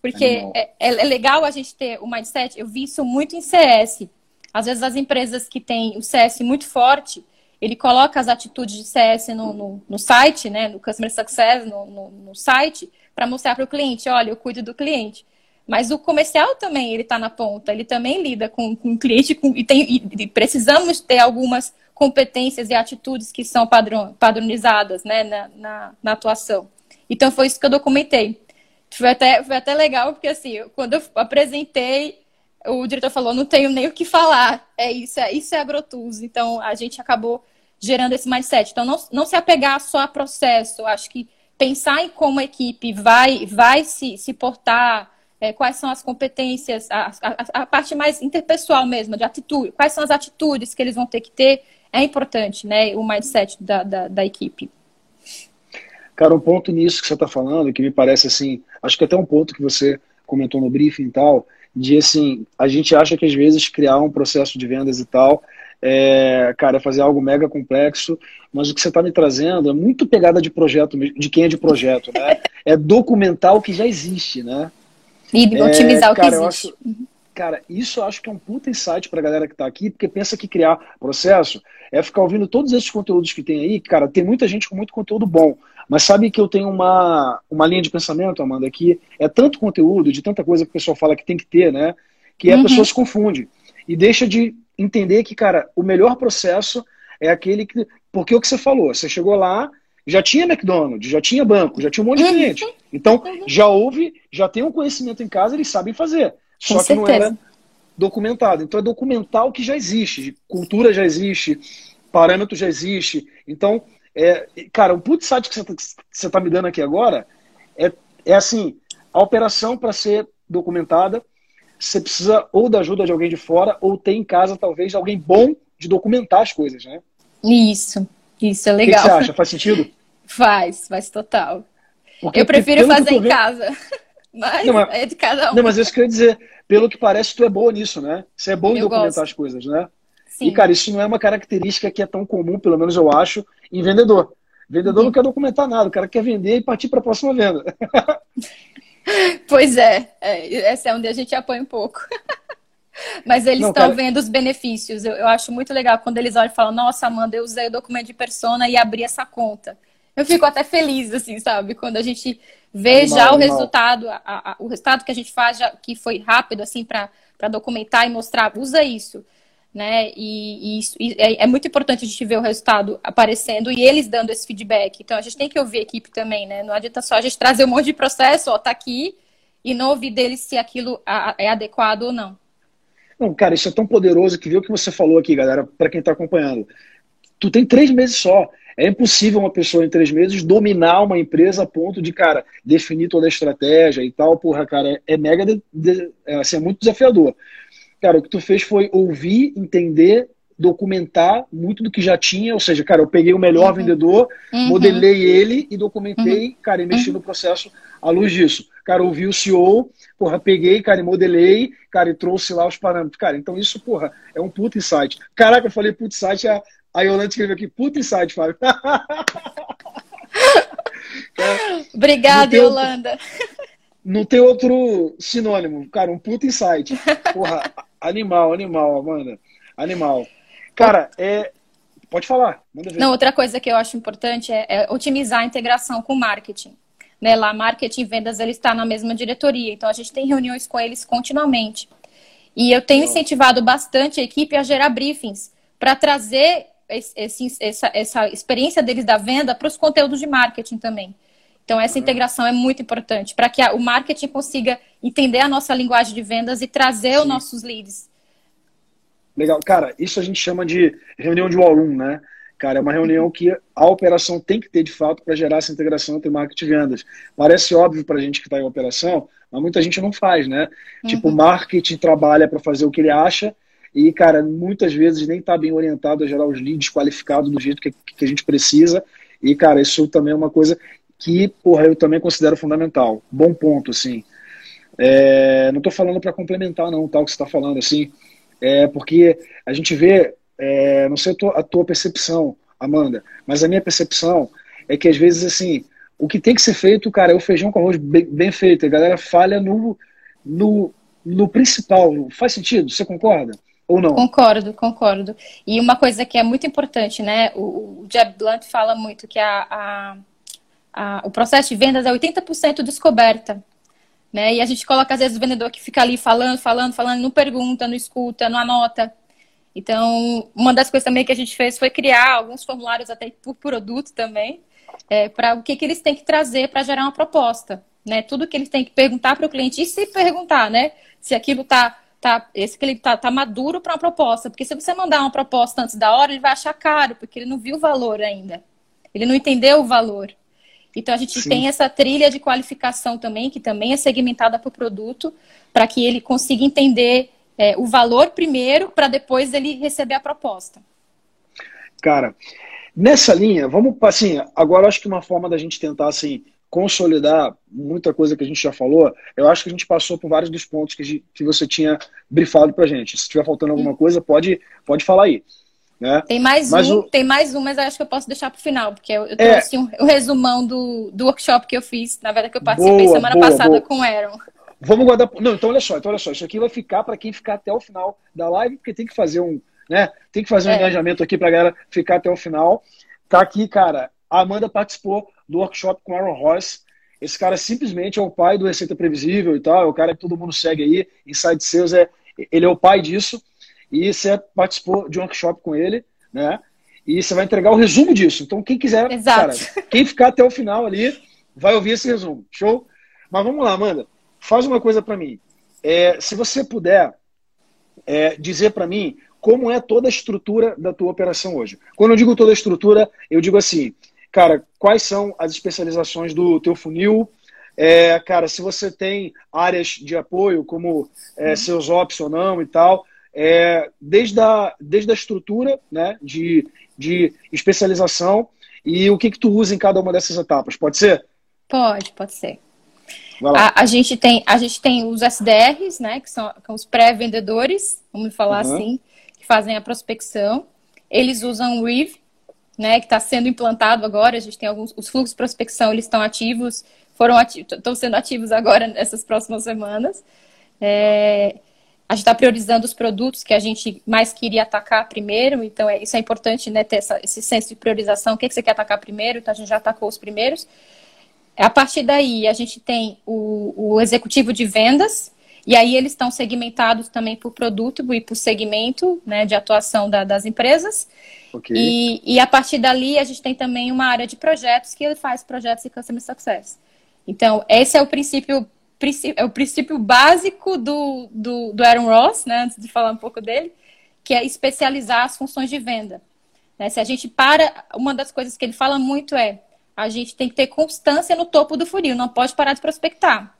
Porque é, é, é, legal a gente ter o mindset, eu vi isso muito em CS. Às vezes as empresas que têm o CS muito forte, ele coloca as atitudes de CS no, no, no site, né, no Customer Success, no, no, no site, para mostrar para o cliente, olha, eu cuido do cliente. Mas o comercial também, ele está na ponta, ele também lida com, com o cliente com, e, tem, e, precisamos ter algumas competências e atitudes que são padrão, padronizadas né, na, na, na, atuação. Então, foi isso que eu documentei. Foi até, foi até legal, porque assim, quando eu apresentei, o diretor falou, não tenho nem o que falar, é isso, é isso é agrotools. Então, a gente acabou gerando esse mindset. Então, não, não se apegar só a processo, acho que pensar em como a equipe vai, vai se, se portar, é, quais são as competências, a, a, a, parte mais interpessoal mesmo, de atitude, quais são as atitudes que eles vão ter que ter, é importante, né, o mindset da, da, da equipe.
Cara, um ponto nisso que você está falando, que me parece assim, acho que até um ponto que você comentou no briefing e tal, de assim, a gente acha que às vezes criar um processo de vendas e tal, é, cara, é fazer algo mega complexo, mas o que você está me trazendo é muito pegada de projeto, de quem é de projeto, né? É documentar o que já existe, né?
E é, otimizar é, o que existe.
Acho, cara, isso eu acho que é um puta insight pra galera que está aqui, porque pensa que criar processo é ficar ouvindo todos esses conteúdos que tem aí, cara, tem muita gente com muito conteúdo bom, mas sabe que eu tenho uma, uma linha de pensamento, Amanda, que é tanto conteúdo, de tanta coisa que o pessoal fala que tem que ter, né? Que uhum. a pessoa se confunde. E deixa de entender que, cara, o melhor processo é aquele que. Porque o que você falou, você chegou lá, já tinha McDonald's, já tinha banco, já tinha um monte de uhum. cliente. Então, uhum. já houve, já tem um conhecimento em casa, eles sabem fazer. Só Com que certeza. não era documentado. Então, é documentar o que já existe. Cultura já existe, parâmetro já existe. Então, é, cara, o put site que você está tá me dando aqui agora é, é assim: a operação para ser documentada, você precisa ou da ajuda de alguém de fora, ou ter em casa, talvez, alguém bom de documentar as coisas, né?
Isso, isso é legal.
O que, você acha? Faz sentido?
Faz, faz total. Porque, eu prefiro fazer em vendo... casa. Mas, não, mas é de cada um.
Não, mas isso que eu ia dizer. Pelo que parece, tu é boa nisso, né? Você é bom em documentar gosto. as coisas, né? Sim. E, cara, isso não é uma característica que é tão comum, pelo menos eu acho, em vendedor. Vendedor uhum. não quer documentar nada, o cara quer vender e partir para a próxima venda.
Pois é, é, essa é onde a gente apoia um pouco. Mas eles estão cara... vendo os benefícios. Eu, eu, acho muito legal quando eles olham e falam: Nossa, Amanda, eu usei o documento de persona e abri essa conta. Eu fico até feliz, assim, sabe? Quando a gente vê animal, já o animal. resultado, a, a, o resultado que a gente faz, já, que foi rápido, assim, para documentar e mostrar, usa isso né? E, e, isso, e é, é, muito importante a gente ver o resultado aparecendo e eles dando esse feedback. Então a gente tem que ouvir a equipe também, né? Não adianta só a gente trazer um monte de processo, ó, tá aqui, e não ouvir deles se aquilo é adequado ou não.
Não, cara, isso é tão poderoso que viu o que você falou aqui, galera, para quem está acompanhando. Tu tem três meses só. É impossível uma pessoa em três meses dominar uma empresa a ponto de, cara, definir toda a estratégia e tal. Porra, cara, é, mega, de, de, é, assim, é muito desafiador. Cara, o que tu fez foi ouvir, entender, documentar muito do que já tinha, ou seja, cara, eu peguei o melhor uhum. vendedor, uhum. modelei ele e documentei, uhum. cara, e mexi uhum. no processo à luz disso. Cara, ouvi o CEO, porra, peguei, cara, e modelei, cara, e trouxe lá os parâmetros. Cara, então isso, porra, é um puta insight. Caraca, eu falei puta insight, a, a Yolanda escreveu aqui, puta insight, Fábio.
Obrigada, Yolanda.
Não tem outro sinônimo. Cara, um puta insight. Porra, animal, animal, Amanda. Animal. Cara, é. Pode falar.
Não, outra coisa que eu acho importante é, é otimizar a integração com o marketing. Né, lá, marketing e vendas, ele está na mesma diretoria. Então, a gente tem reuniões com eles continuamente. E eu tenho incentivado bastante a equipe a gerar briefings para trazer esse, essa, essa experiência deles da venda para os conteúdos de marketing também. Então, essa integração é muito importante para que a, o marketing consiga entender a nossa linguagem de vendas e trazer Sim. os nossos leads.
Legal. Cara, isso a gente chama de reunião de war room, né? Cara, é uma reunião que a operação tem que ter de fato para gerar essa integração entre marketing e vendas. Parece óbvio para a gente que está em operação, mas muita gente não faz, né? Uhum. Tipo, o marketing trabalha para fazer o que ele acha e, cara, muitas vezes nem está bem orientado a gerar os leads qualificados do jeito que, que a gente precisa. E, cara, isso também é uma coisa que, porra, eu também considero fundamental. Bom ponto, assim. É, não estou falando para complementar, não, tal que você está falando, assim. É porque a gente vê é, não sei a tua, a tua percepção, Amanda, mas a minha percepção é que às vezes, assim, o que tem que ser feito, cara, é o feijão com arroz bem, bem feito. A galera falha no, no, no principal. Faz sentido? Você concorda? Ou não?
Concordo, concordo. E uma coisa que é muito importante, né? O, o Jeb Blunt fala muito que a, a, a, o processo de vendas é 80% descoberta. Né? E a gente coloca, às vezes, o vendedor que fica ali falando, falando, falando, não pergunta, não escuta, não anota. Então, uma das coisas também que a gente fez foi criar alguns formulários até por produto também, é, para o que, que eles têm que trazer para gerar uma proposta. Né? Tudo que eles têm que perguntar para o cliente e se perguntar, né? Se aquilo está tá, esse que ele tá, tá maduro para uma proposta. Porque se você mandar uma proposta antes da hora, ele vai achar caro, porque ele não viu o valor ainda. Ele não entendeu o valor. Então a gente Sim. tem essa trilha de qualificação também, que também é segmentada por produto, para que ele consiga entender é, o valor primeiro para depois ele receber a proposta.
Cara, nessa linha, vamos assim, agora acho que uma forma da gente tentar assim consolidar muita coisa que a gente já falou, eu acho que a gente passou por vários dos pontos que, que você tinha brifado pra gente. Se estiver faltando alguma coisa, pode, pode falar aí. Né?
Tem mais mas um, o... tem mais um, mas eu acho que eu posso deixar para o final, porque eu, eu trouxe é... um, um, resumão do, do workshop que eu fiz, na verdade que eu participei boa, semana boa, passada boa. com o Aaron.
Vamos guardar. Não, então olha só, então olha só, isso aqui vai ficar para quem ficar até o final da live, porque tem que fazer um, né? Tem que fazer um é. engajamento aqui para a galera ficar até o final. Tá aqui, cara. A Amanda participou do workshop com Aaron Royce. Esse cara simplesmente é o pai do Receita Previsível e tal, é o cara que todo mundo segue aí. Inside Sales é, ele é o pai disso. E você participou de um workshop com ele, né? E você vai entregar o resumo disso. Então, quem quiser, Exato. cara, quem ficar até o final ali, vai ouvir esse resumo. Show? Mas vamos lá, Amanda faz uma coisa para mim. É, se você puder é, dizer para mim como é toda a estrutura da tua operação hoje. Quando eu digo toda a estrutura, eu digo assim, cara, quais são as especializações do teu funil? É, cara, se você tem áreas de apoio, como é, uhum. seus ops ou não e tal, é, desde, a, desde a estrutura né, de, de especialização e o que, que tu usa em cada uma dessas etapas. Pode ser?
Pode, pode ser. A, a, gente tem, a gente tem os SDRs, né, que são, que são os pré-vendedores, vamos falar uhum. assim, que fazem a prospecção. Eles usam o RIV, né, que está sendo implantado agora. A gente tem alguns, os fluxos de prospecção, eles estão ativos, foram ativos, estão sendo ativos agora nessas próximas semanas. É, a gente está priorizando os produtos que a gente mais queria atacar primeiro, então é, isso é importante, né, ter essa, esse senso de priorização, o que, que você quer atacar primeiro, então a gente já atacou os primeiros. A partir daí, a gente tem o, o executivo de vendas, e aí eles estão segmentados também por produto e por segmento né, de atuação da, das empresas. Okay. E, e a partir dali, a gente tem também uma área de projetos que ele faz projetos de Customer Success. Então, esse é o princípio, é o princípio básico do, do, do Aaron Ross, né, antes de falar um pouco dele, que é especializar as funções de venda. Né, se a gente para, uma das coisas que ele fala muito é a gente tem que ter constância no topo do funil, não pode parar de prospectar.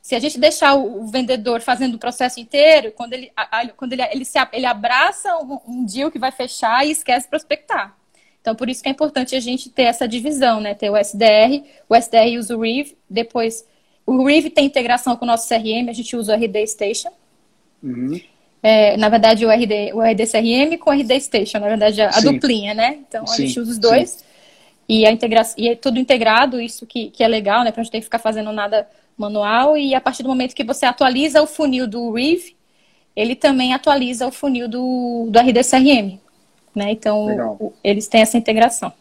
Se a gente deixar o vendedor fazendo o processo inteiro, quando ele, quando ele, ele, se, ele abraça um, um deal que vai fechar e esquece de prospectar. Então, por isso que é importante a gente ter essa divisão, né? Ter o SDR, o SDR usa o RIV, depois o RIV tem integração com o nosso CRM, a gente usa o RD Station. Uhum. É, na verdade, o RD, o RD CRM com o RD Station, na verdade, a, a duplinha, né? Então, Sim. a gente usa os dois. Sim. E, a integração, e é tudo integrado, isso que, que é legal, né? Pra gente ter que ficar fazendo nada manual. E a partir do momento que você atualiza o funil do Reeve, ele também atualiza o funil do, do RDCRM. Né? Então, o, eles têm essa integração.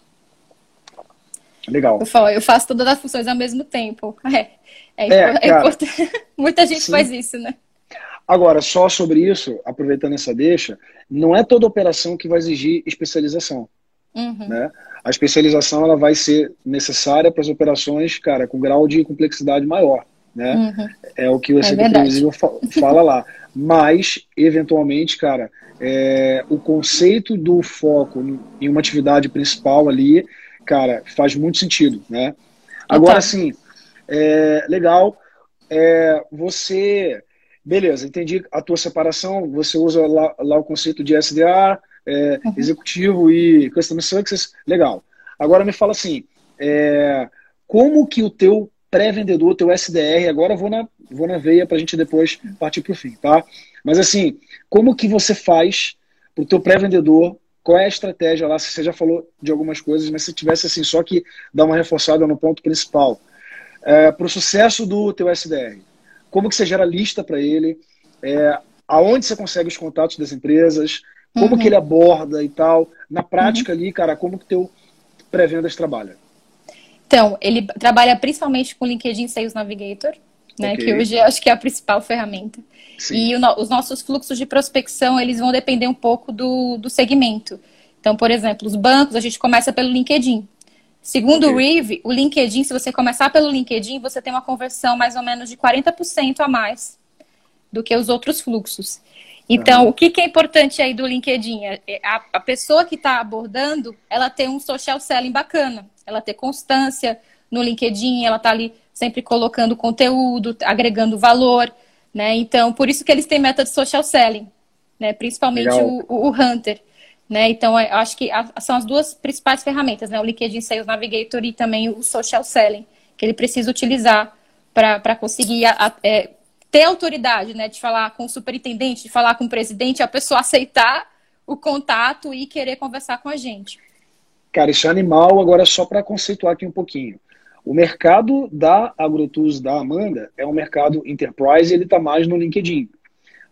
Legal.
Eu, falo, eu faço todas as funções ao mesmo tempo. É, é, é, é importante. Muita gente sim. faz isso, né?
Agora, só sobre isso, aproveitando essa deixa, não é toda operação que vai exigir especialização. Uhum. Né? A especialização ela vai ser necessária para as operações, cara, com grau de complexidade maior. né? Uhum. É o que você é fala lá. Mas, eventualmente, cara, é, o conceito do foco em uma atividade principal ali, cara, faz muito sentido, né? Agora, sim, é, legal, é, você, beleza, entendi a tua separação, você usa lá, lá o conceito de SDA, é, uhum. executivo e Customer Success, legal. Agora me fala assim, é, como que o teu pré-vendedor, teu SDR, agora vou na, vou na veia para a gente depois partir para o fim, tá? Mas assim, como que você faz para o teu pré-vendedor, qual é a estratégia lá? Você já falou de algumas coisas, mas se tivesse assim, só que dar uma reforçada no ponto principal. É, para o sucesso do teu SDR, como que você gera lista para ele? É, aonde você consegue os contatos das empresas? Como uhum. que ele aborda e tal? Na prática uhum. ali, cara, como que teu pré-vendas trabalha?
Então, ele trabalha principalmente com LinkedIn Sales Navigator, né, okay. que hoje acho que é a principal ferramenta. Sim. E o, os nossos fluxos de prospecção, eles vão depender um pouco do, do segmento. Então, por exemplo, os bancos, a gente começa pelo LinkedIn. Segundo okay. o Reeve, o LinkedIn, se você começar pelo LinkedIn, você tem uma conversão mais ou menos de 40% a mais do que os outros fluxos. Então, uhum. o que, que, é importante aí do LinkedIn? É, é a, a pessoa que está abordando, ela tem um social selling bacana ela ter constância no LinkedIn, ela tá ali sempre colocando conteúdo, agregando valor, né? Então, por isso que eles têm método social selling, né? Principalmente o, o, Hunter, né? Então, eu acho que a, são as duas principais ferramentas, né? O LinkedIn Sales Navigator e também o social selling, que ele precisa utilizar para conseguir a, a, é, ter autoridade, né? De falar com o superintendente, de falar com o presidente, a pessoa aceitar o contato e querer conversar com a gente.
Cara, isso é animal, agora só para conceituar aqui um pouquinho. O mercado da AgroTools da Amanda é um mercado enterprise ele está mais no LinkedIn.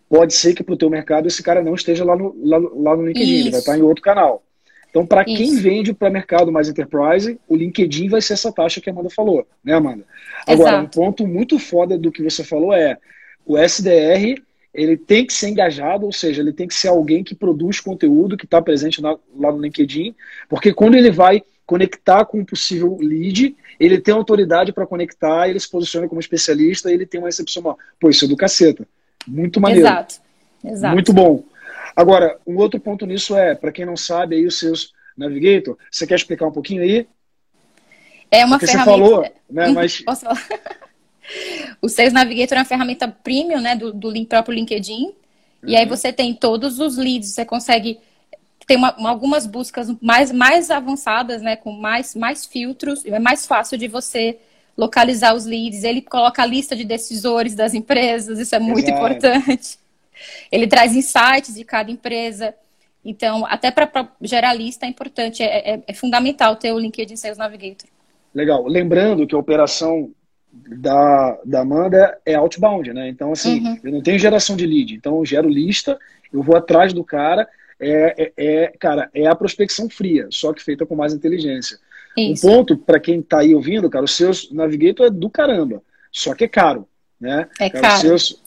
Pode ser que para o teu mercado esse cara não esteja lá no, lá, lá no LinkedIn, Isso. ele vai estar tá em outro canal. Então, para quem vende para mercado mais enterprise, o LinkedIn vai ser essa taxa que a Amanda falou, né, Amanda? Agora, Exato. um ponto muito foda do que você falou é o SDR ele tem que ser engajado, ou seja, ele tem que ser alguém que produz conteúdo, que está presente na, lá no LinkedIn, porque quando ele vai conectar com um possível lead, ele tem autoridade para conectar, ele se posiciona como especialista, ele tem uma recepção, pô, isso é do caceta. Muito maneiro. Exato. Exato. Muito bom. Agora, um outro ponto nisso é, para quem não sabe aí os seus Navigator, você quer explicar um pouquinho aí?
É uma Porque ferramenta.
Você falou, né? Mas
Posso falar? O Sales Navigator é uma ferramenta premium, né, do, do próprio LinkedIn. Uhum. E aí uhum. você tem todos os leads, você consegue ter uma, algumas buscas mais, mais avançadas, né, com mais, mais filtros, é mais fácil de você localizar os leads. Ele coloca a lista de decisores das empresas, isso é muito Exato. importante. Ele traz insights de cada empresa. Então, até para gerar lista é importante, é, é, é fundamental ter o LinkedIn Sales Navigator.
Legal. Lembrando que a operação da, da Amanda é outbound, né? Então, assim, uhum. eu não tenho geração de lead, então eu gero lista, eu vou atrás do cara, é, é, é cara, é a prospecção fria, só que feita com mais inteligência. Isso. Um ponto, para quem está aí ouvindo, cara, o seus Navigator é do caramba, só que é caro, né?
É cara, caro. Seus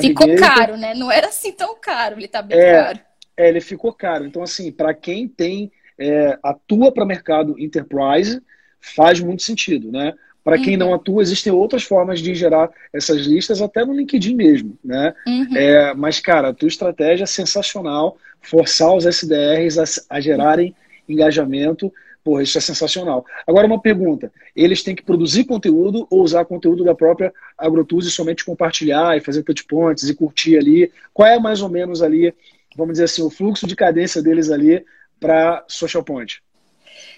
Ficou caro, né? Não era assim tão caro, ele tá bem é, caro.
É, ele ficou caro. Então, assim, para quem tem, é, atua para mercado enterprise, faz muito sentido, né? Para quem não uhum. atua, existem outras formas de gerar essas listas, até no LinkedIn mesmo, né? Uhum. É, mas, cara, a tua estratégia é sensacional, forçar os SDRs a, a gerarem engajamento, porra, isso é sensacional. Agora, uma pergunta, eles têm que produzir conteúdo ou usar conteúdo da própria AgroTools e somente compartilhar e fazer touchpoints e curtir ali? Qual é mais ou menos ali, vamos dizer assim, o fluxo de cadência deles ali para Social Point?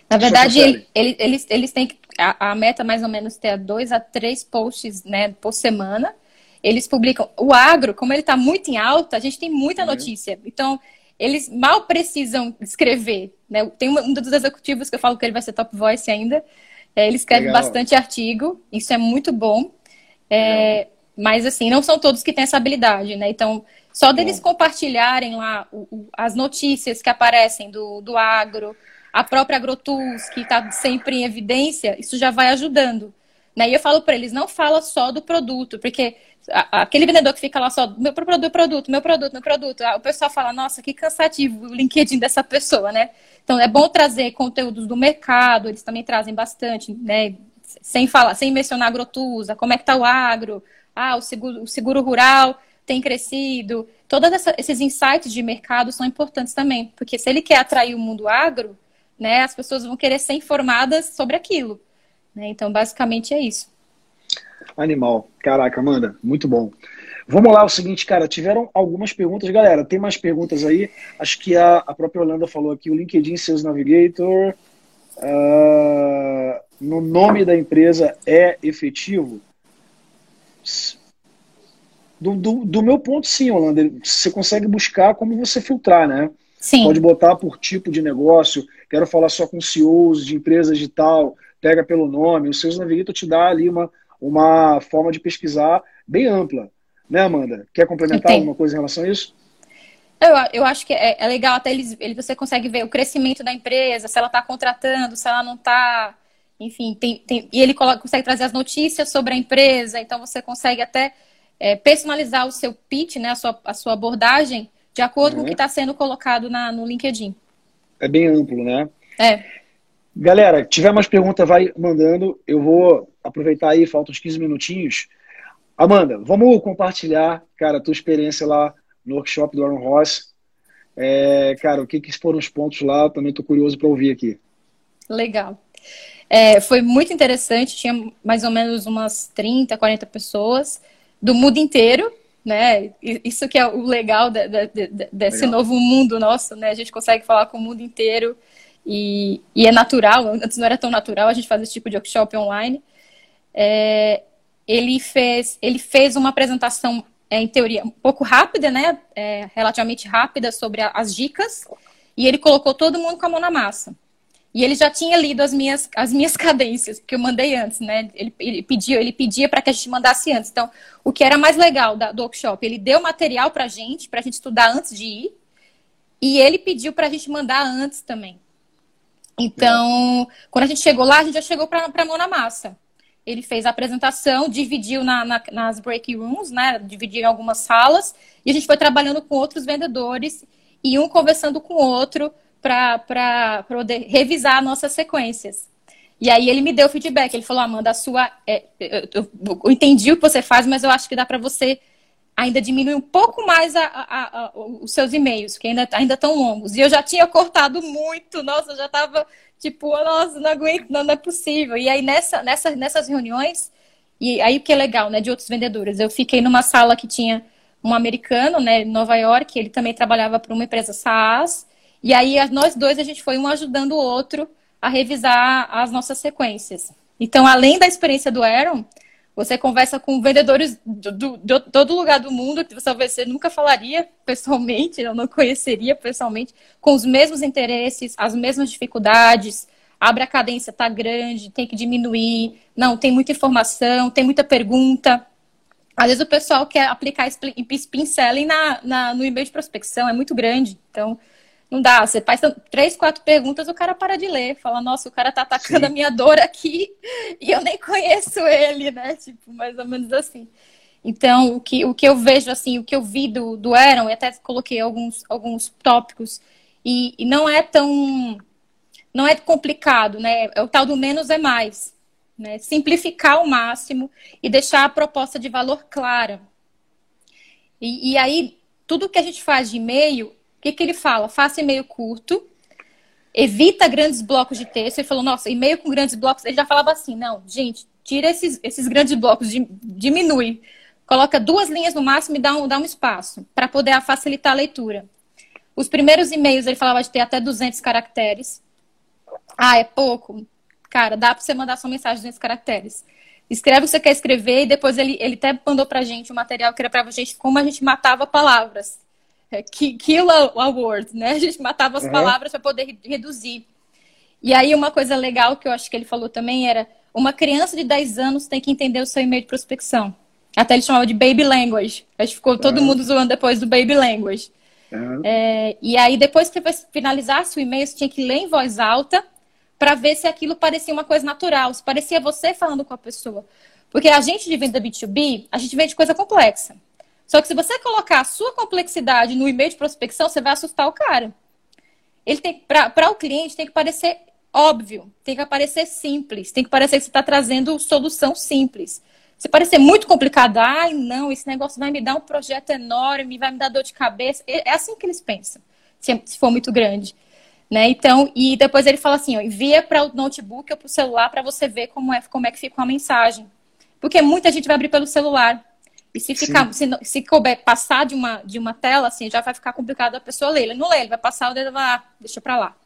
Na verdade, ele, ele, eles, eles têm que. A, a, meta mais ou menos ter dois a três posts né, por semana. Eles publicam. O agro, como ele está muito em alta, a gente tem muita uhum. notícia. Então, eles mal precisam escrever. Né? Tem um dos executivos que eu falo que ele vai ser top voice ainda. É, ele escreve Legal. bastante artigo, isso é muito bom. É, mas, assim, não são todos que têm essa habilidade, né? Então, só deles bom. compartilharem lá o, o, as notícias que aparecem do, do agro, a própria AgroTools, que está sempre em evidência, isso já vai ajudando. Né? E eu falo para eles, não fala só do produto, porque aquele vendedor que fica lá só, meu produto, produto, meu produto, meu produto, o pessoal fala, nossa, que cansativo o LinkedIn dessa pessoa, né? Então é bom trazer conteúdos do mercado, eles também trazem bastante, né? sem falar, sem mencionar agrotusa, como é que está o agro, ah, o seguro, o seguro rural tem crescido. Todos esses insights de mercado são importantes também, porque se ele quer atrair o mundo agro, né, as pessoas vão querer ser informadas sobre aquilo. Né? Então, basicamente é isso.
Animal. Caraca, Amanda, muito bom. Vamos lá, é o seguinte, cara, tiveram algumas perguntas. Galera, tem mais perguntas aí. Acho que a, a própria Holanda falou aqui, o LinkedIn Sales Navigator. Uh, no nome da empresa é efetivo? Do, do, do, meu ponto, sim, Holanda. Você consegue buscar como você filtrar, né?
Sim.
Pode botar por tipo de negócio. Quero falar só com CEOs de empresas de tal. Pega pelo nome. O Sales Navigator te dá ali uma, uma forma de pesquisar bem ampla. Né, Amanda? Quer complementar alguma coisa em relação a isso?
Eu, eu acho que é, é legal, até eles, ele, você consegue ver o crescimento da empresa, se ela está contratando, se ela não está. Enfim, tem, tem, e ele coloca, consegue trazer as notícias sobre a empresa, então você consegue até é, personalizar o seu pitch, né, a sua, a sua abordagem, de acordo uhum. com o que está sendo colocado na, no LinkedIn.
É bem amplo, né?
É.
Galera, tiver mais perguntas, vai mandando. Eu vou aproveitar aí, faltam uns 15 minutinhos. Amanda, vamos compartilhar, cara, a tua experiência lá no workshop do Aaron Ross. É, cara, o que, que foram os pontos lá? Também estou curioso para ouvir aqui.
Legal. É, foi muito interessante, tinha mais ou menos umas 30, 40 pessoas do mundo inteiro, né? Isso que é o legal de, de, de, desse legal. novo mundo nosso, né? A gente consegue falar com o mundo inteiro e, e, é natural, antes não era tão natural a gente fazer esse tipo de workshop online. É, ele fez, ele fez uma apresentação, é, em teoria, um pouco rápida, né? É, relativamente rápida sobre a, as dicas, e ele colocou todo mundo com a mão na massa. E ele já tinha lido as minhas, as minhas cadências, que eu mandei antes, né? Ele, ele pediu, ele pedia para que a gente mandasse antes. Então, o que era mais legal da, do workshop, ele deu material para a gente, para a gente estudar antes de ir, e ele pediu para a gente mandar antes também. Então, quando a gente chegou lá, a gente já chegou para a mão na massa ele fez a apresentação, dividiu na, na, nas break rooms, né? Dividiu em algumas salas, e a gente foi trabalhando com outros vendedores e um conversando com o outro para poder revisar nossas sequências. E aí ele me deu feedback, ele falou, Amanda, a sua. É, eu, eu, eu, entendi o que você faz, mas eu acho que dá para você ainda diminuir um pouco mais a, a, a, os seus e-mails, que ainda ainda tão longos. E eu já tinha cortado muito, nossa, eu já estava Tipo, nossa, não aguento, não, não é possível. E aí nessa, nessa, nessas reuniões, e aí o que é legal, né, de outros vendedores, eu fiquei numa sala que tinha um americano, né, em Nova York, ele também trabalhava para uma empresa SaaS, e aí nós dois a gente foi um ajudando o outro a revisar as nossas sequências. Então, além da experiência do Aaron, você conversa com vendedores de todo lugar do mundo que talvez você nunca falaria pessoalmente, eu não conheceria pessoalmente, com os mesmos interesses, as mesmas dificuldades. Abre a cadência, tá grande, tem que diminuir. Não, tem muita informação, tem muita pergunta. Às vezes o pessoal quer aplicar spin selling na, na, no e-mail de prospecção, é muito grande. Então, não dá. Você faz três, quatro perguntas, o cara para de ler. Fala, nossa, o cara tá atacando Sim. a minha dor aqui e eu nem conheço ele, né? Tipo, mais ou menos assim. Então, o que, o que eu vejo, assim, o que eu vi do, do Aaron, e até coloquei alguns, alguns tópicos, e, e não é tão. Não é complicado, né? É o tal do menos é mais. Né? Simplificar ao máximo e deixar a proposta de valor clara. E, e aí, tudo que a gente faz de e-mail que, que ele fala? Faça e-mail curto, evita grandes blocos de texto. Ele falou, nossa, e-mail com grandes blocos. Ele já falava assim, não, gente, tira esses, esses grandes blocos, diminui. Coloca duas linhas no máximo e dá um, dá um espaço para poder facilitar a leitura. Os primeiros e-mails ele falava de ter até 200 caracteres. Ah, é pouco? Cara, dá para você mandar sua mensagem de 200 caracteres. Escreve o que você quer escrever e depois ele, ele até mandou pra gente o um material que era pra gente como a gente matava palavras. É, kill a word, né? A gente matava as uhum. palavras para poder reduzir. E aí uma coisa legal que eu acho que ele falou também era uma criança de 10 anos tem que entender o seu e-mail de prospecção. Até ele chamava de baby language. Acho que ficou todo uhum. mundo zoando depois do baby language. Uhum. É, e aí, depois que você finalizasse o e-mail, você tinha que ler em voz alta para ver se aquilo parecia uma coisa natural, se parecia você falando com a pessoa. Porque a gente de venda B2B, a gente vende coisa complexa. Só que se você colocar a sua complexidade no e-mail de prospecção, você vai assustar o cara. Ele tem para o cliente tem que parecer óbvio, tem que aparecer simples, tem que parecer que você está trazendo solução simples. Se parecer muito complicado, ai, não, esse negócio vai me dar um projeto enorme, vai me dar dor de cabeça. É, é assim que eles pensam, se for muito grande. Né? Então, e depois ele fala assim, ó, envia para o notebook ou para o celular para você ver como é, como é que fica uma mensagem. Porque muita gente vai abrir pelo celular. E se ficar, se, se couber passar de uma, de uma tela, assim, já vai ficar complicado a pessoa ler. Ele não lê, ele vai passar o dedo vai, ah, deixa para lá.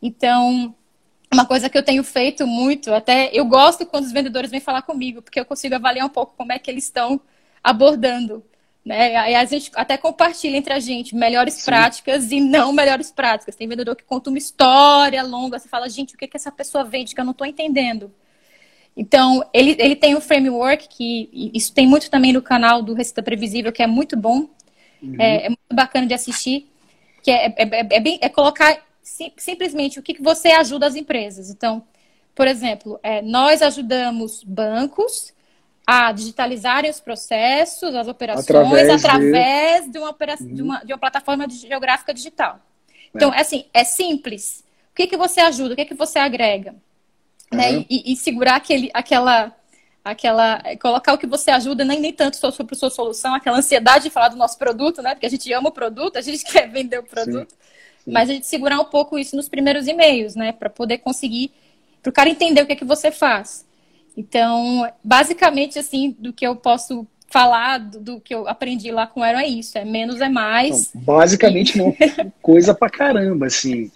Então, uma coisa que eu tenho feito muito, até eu gosto quando os vendedores vêm falar comigo, porque eu consigo avaliar um pouco como é que eles estão abordando. Né? Aí a gente até compartilha entre a gente melhores Sim. práticas e não melhores práticas. Tem vendedor que conta uma história longa, você fala, gente, o que, que essa pessoa vende que eu não estou entendendo? Então, ele, ele tem um framework que isso tem muito também no canal do Receita Previsível, que é muito bom, uhum. é, é, muito bacana de assistir, que é, é, é, é bem, é colocar sim, simplesmente o que, que você ajuda as empresas. Então, por exemplo, é, nós ajudamos bancos a digitalizarem os processos, as operações, através, através de... de, uma, uhum. de, uma, de uma plataforma geográfica digital. Então, é assim, é simples. O que, que você ajuda? O que, que você agrega? Né? E, e, segurar aquele, aquela, aquela. Colocar o que você ajuda, nem, nem tanto sobre a sua solução, aquela ansiedade de falar do nosso produto, né? Porque a gente ama o produto, a gente quer vender o produto. Sim. Sim. Mas a gente segurar um pouco isso nos primeiros e-mails, né? Para poder conseguir. Para o cara entender o que é que você faz. Então, basicamente, assim, do que eu posso falar do, do, que eu aprendi lá com o Aaron é isso, é menos é mais.
Não, basicamente não, coisa pra caramba, assim.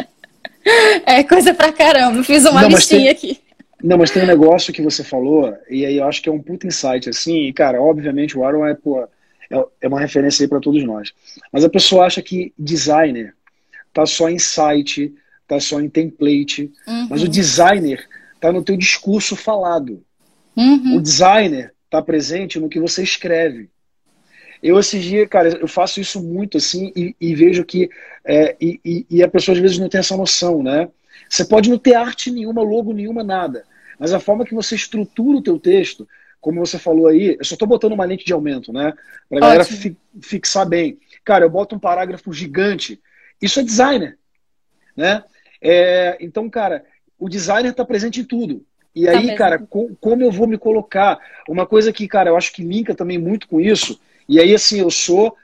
É coisa pra caramba, fiz uma não, listinha tem, aqui.
Não, mas tem um negócio que você falou, e aí eu acho que é um puta insight, assim, e cara, obviamente o Aaron é, pô, é, é uma referência aí para todos nós. Mas a pessoa acha que designer tá só em site, tá só em template, uhum. mas o designer tá no teu discurso falado. Uhum. O designer está presente no que você escreve. Eu, esses dias, cara, eu faço isso muito assim e, e vejo que. É, e, e, a pessoa às vezes não tem essa noção, né? Você pode não ter arte nenhuma, logo nenhuma, nada. Mas a forma que você estrutura o teu texto, como você falou aí, eu só estou botando uma lente de aumento, né? Para a galera fi, fixar bem. Cara, eu boto um parágrafo gigante. Isso é designer, né? É, então, cara, o designer está presente em tudo. E tá aí, tá cara, com, como eu vou me colocar? Uma coisa que, cara, eu acho que linka também muito com isso. E aí, assim, eu sou,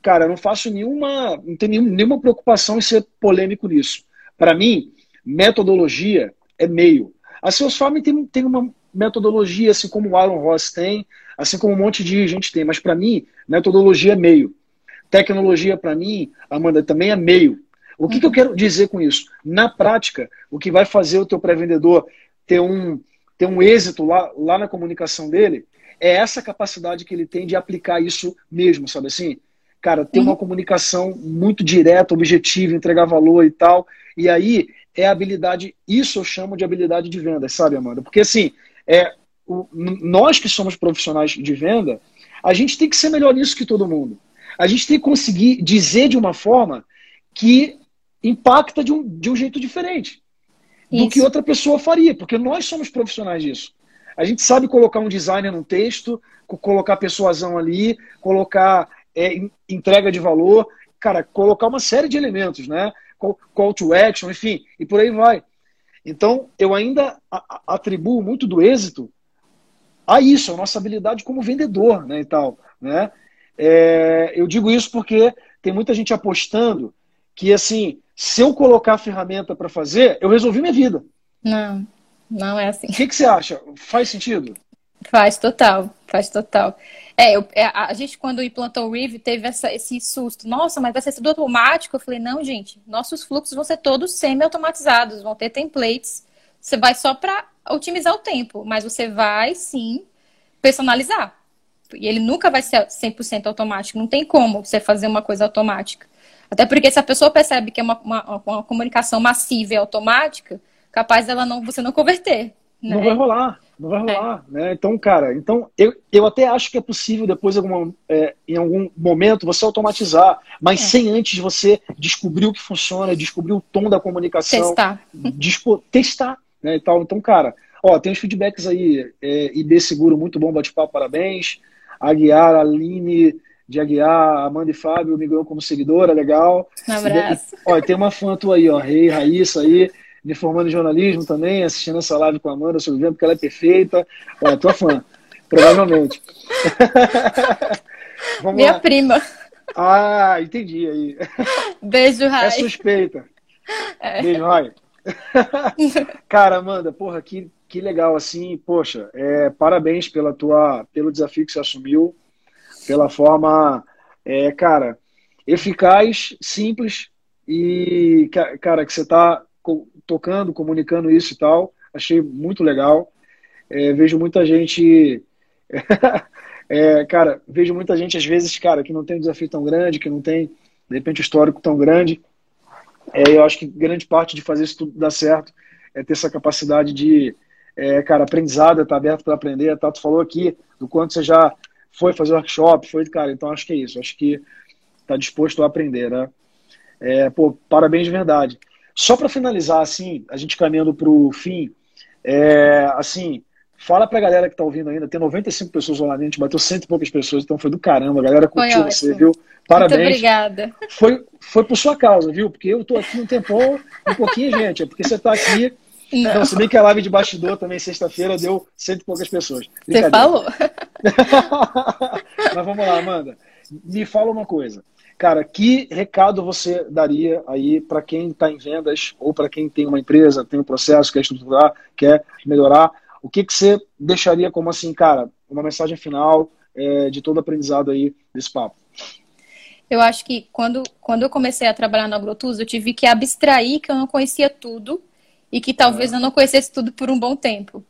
cara, eu não faço nenhuma, não tenho nenhuma preocupação em ser polêmico nisso. Para mim, metodologia é meio. A Salesforce tem, tem uma metodologia, assim como o Aaron Ross tem, assim como um monte de gente tem. Mas para mim, metodologia é meio. Tecnologia, para mim, Amanda, também é meio. O que, uhum. que eu quero dizer com isso? Na prática, o que vai fazer o teu pré-vendedor ter um, ter um êxito lá, lá na comunicação dele, é essa capacidade que ele tem de aplicar isso mesmo, sabe assim? Cara, ter uma comunicação muito direta, objetiva, entregar valor e tal. E aí é habilidade, isso eu chamo de habilidade de venda, sabe, Amanda? Porque assim, é, o, nós que somos profissionais de venda, a gente tem que ser melhor nisso que todo mundo. A gente tem que conseguir dizer de uma forma que impacta de um, de um jeito diferente do Isso. que outra pessoa faria, porque nós somos profissionais disso. A gente sabe colocar um designer num texto, colocar persuasão ali, colocar é, entrega de valor, cara, colocar uma série de elementos, né? Call to action, enfim, e por aí vai. Então, eu ainda atribuo muito do êxito a isso, a nossa habilidade como vendedor, né, e tal, né? É, eu digo isso porque tem muita gente apostando que, assim, se eu colocar a ferramenta para fazer, eu resolvi minha vida.
Não, não é assim. O
que, que você acha? Faz sentido?
Faz total, faz total. É, eu, é, a gente quando implantou o Rive teve essa, esse susto. Nossa, mas vai ser tudo automático? Eu falei, não, gente, nossos fluxos vão ser todos semi-automatizados, vão ter templates. Você vai só para otimizar o tempo, mas você vai sim personalizar. E ele nunca vai ser 100% automático, não tem como você fazer uma coisa automática. Até porque se a pessoa percebe que é uma, uma, uma comunicação massiva e automática, capaz dela não, você não converter.
Né? Não vai rolar, não vai rolar. É. Né? Então, cara, então eu, eu até acho que é possível depois, alguma, é, em algum momento, você automatizar, mas é. sem antes você descobrir o que funciona, descobrir o tom da comunicação.
Testar.
Dispo, testar. Né, e tal. Então, cara, ó, tem uns feedbacks aí, é, IB Seguro, muito bom, bate-papo, parabéns. Aguiar, Aline, de Aguiar, Amanda e Fábio me ganhou como seguidora, legal.
Um abraço.
E, ó, tem uma fã tua aí, ó, Rei, Raíssa aí. Me formando em jornalismo também, assistindo essa live com a Amanda Silvia, porque ela é perfeita. Olha, tua fã, provavelmente.
Minha lá. prima.
Ah, entendi aí.
Beijo, Rai. É
suspeita. É. Beijo, Rai. Cara, Amanda, porra, que, que legal, assim, poxa, é, parabéns pela tua, pelo desafio que você assumiu, pela forma, é, cara, eficaz, simples e, cara, que você está tocando, comunicando isso e tal, achei muito legal. É, vejo muita gente, é, cara, vejo muita gente às vezes, cara, que não tem um desafio tão grande, que não tem, de repente, histórico tão grande. É, eu acho que grande parte de fazer isso tudo dar certo é ter essa capacidade de, é, cara, aprendizado, estar tá aberto para aprender. Tá? Tu falou aqui do quanto você já foi fazer workshop, foi, cara, então acho que é isso. Acho que está disposto a aprender, né? É, pô, parabéns de verdade. Só para finalizar, assim, a gente caminhando para o fim, é, assim, fala para a galera que está ouvindo ainda, tem 95 pessoas online, a gente bateu cento e poucas pessoas, então foi do caramba, a galera curtiu você, viu? Parabéns.
Muito obrigada.
Foi, foi por sua causa, viu? Porque eu tô aqui um tempão, um pouquinho, gente, é porque você está aqui. Não. Então, se bem que a live de bastidor também, sexta-feira, deu cento e poucas pessoas.
Você falou.
Mas vamos lá, Amanda. Me fala uma coisa. Cara, que recado você daria aí para quem está em vendas ou para quem tem uma empresa, tem um processo, quer estruturar, quer melhorar? O que, que você deixaria como assim, cara, uma mensagem final é, de todo aprendizado aí desse papo?
Eu acho que quando, quando eu comecei a trabalhar no AgroTools, eu tive que abstrair que eu não conhecia tudo e que talvez é. eu não conhecesse tudo por um bom tempo.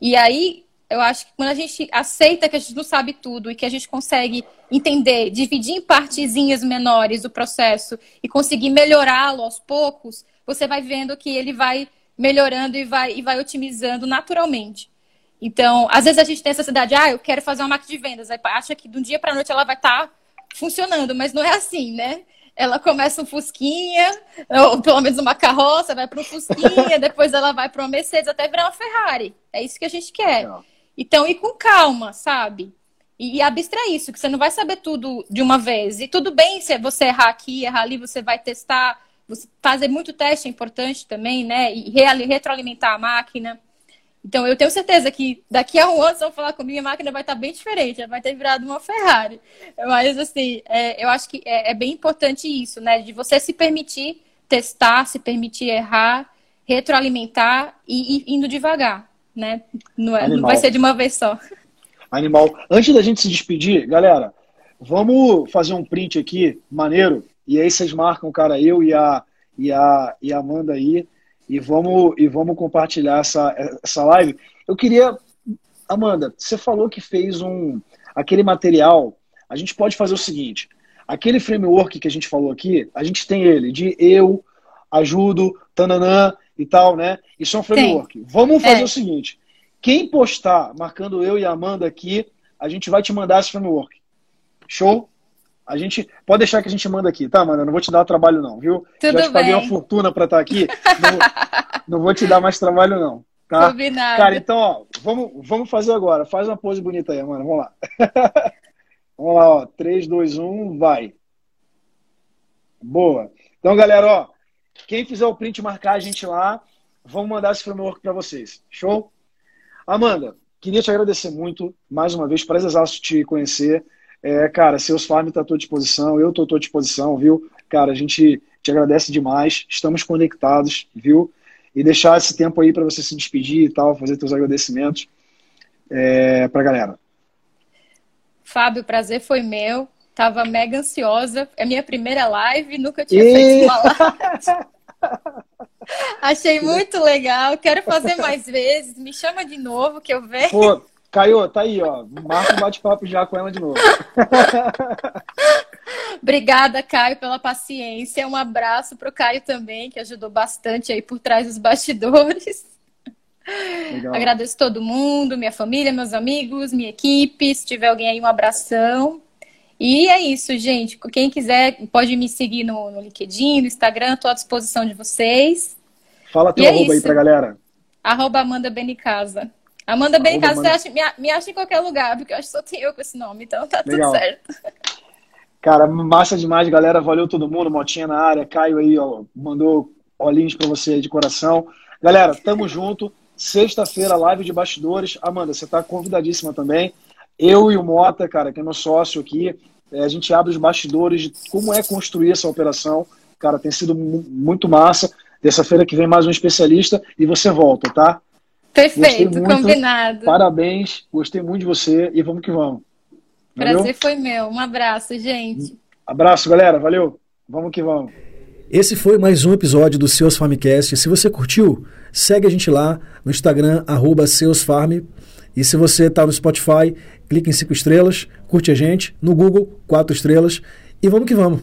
E aí, eu acho que quando a gente aceita que a gente não sabe tudo e que a gente consegue entender, dividir em partezinhas menores o processo e conseguir melhorá-lo aos poucos, você vai vendo que ele vai melhorando e vai, e vai otimizando naturalmente. Então, às vezes a gente tem essa cidade, ah, eu quero fazer uma máquina de vendas, aí acha que de um dia para noite ela vai estar tá funcionando, mas não é assim, né? Ela começa um Fusquinha, ou pelo menos uma carroça, vai para um Fusquinha, depois ela vai para uma Mercedes, até virar uma Ferrari. É isso que a gente quer. Não. Então, ir com calma, sabe? E, e abstrair isso, que você não vai saber tudo de uma vez. E tudo bem se você errar aqui, errar ali, você vai testar. Você fazer muito teste é importante também, né? E retroalimentar a máquina. Então, eu tenho certeza que daqui a um ano, se eu falar comigo, a máquina vai estar bem diferente, vai ter virado uma Ferrari. Mas, assim, é, eu acho que é, é, bem importante isso, né? De você se permitir testar, se permitir errar, retroalimentar e ir indo devagar né? Não, é, não vai ser de uma vez só.
Animal. Antes da gente se despedir, galera, vamos fazer um print aqui, maneiro. E aí vocês marcam, cara, eu e a, e a, e a Amanda aí. E vamos, e vamos compartilhar essa, essa live. Eu queria. Amanda, você falou que fez um. aquele material. A gente pode fazer o seguinte: aquele framework que a gente falou aqui, a gente tem ele de eu, ajudo, tananã, e tal, né? Isso é um framework. Vamos fazer é. o seguinte: quem postar, marcando eu e a Amanda aqui, a gente vai te mandar esse framework. Show? A gente pode deixar que a gente manda aqui, tá, Amanda? Não vou te dar trabalho, não, viu?
Tudo
Já te paguei uma fortuna para estar tá aqui. não, não, vou te dar mais trabalho, não. Tá?
Combinado.
Cara, então, ó, vamos, vamos fazer agora. Faz uma pose bonita aí, Amanda. Vamos lá. vamos lá, ó. 3, 2, 1, vai. Boa. Então, galera, ó. Quem fizer o print marcar a gente lá, vamos mandar esse framework para vocês. Show? Amanda, queria te agradecer muito, mais uma vez, prazerzaço te conhecer. É, cara, seus farms está à tua disposição, eu estou à tua disposição, viu? Cara, a gente te agradece demais, estamos conectados, viu? E deixar esse tempo aí para você se despedir e tal, fazer teus agradecimentos é, para a galera.
Fábio, o prazer foi meu. Tava mega ansiosa. É minha primeira live, nunca tinha e... feito uma live. Achei muito legal. Quero fazer mais vezes. Me chama de novo que eu vejo.
Pô, Caio, tá aí, ó. Marca um bate-papo já com ela de novo.
Obrigada, Caio, pela paciência. Um abraço pro Caio também, que ajudou bastante aí por trás dos bastidores. Legal. Agradeço todo mundo, minha família, meus amigos, minha equipe. Se tiver alguém aí, um abração. E é isso, gente. Quem quiser pode me seguir no, no LinkedIn, no Instagram, estou à disposição de vocês.
Fala teu e é arroba é aí pra galera.
Arroba Amanda Benicasa. Amanda Benicasa, Amanda... Acha, me, me, acha em qualquer lugar, porque eu acho que só tem eu com esse nome, então tá Legal. tudo certo.
Cara, massa demais, galera. Valeu todo mundo. Motinha na área. Caio aí, ó, mandou olhinhos para você de coração. Galera, tamo junto. Sexta-feira, live de bastidores. Amanda, você está convidadíssima também. Eu e o Mota, cara, que é meu sócio aqui, é, a gente abre os bastidores de como é construir essa operação. Cara, tem sido muito massa. Terça-feira que vem mais um especialista e você volta, tá?
Perfeito, combinado.
Parabéns, gostei muito de você e vamos que vamos.
Valeu? Prazer foi meu. Um abraço, gente.
Abraço, galera. Valeu. Vamos que vamos.
Esse foi mais um episódio do Seus Farmcast. Se você curtiu, segue a gente lá no Instagram, arroba. E se você está no Spotify, clique em cinco estrelas, curte a gente. No Google, quatro estrelas. E vamos que vamos.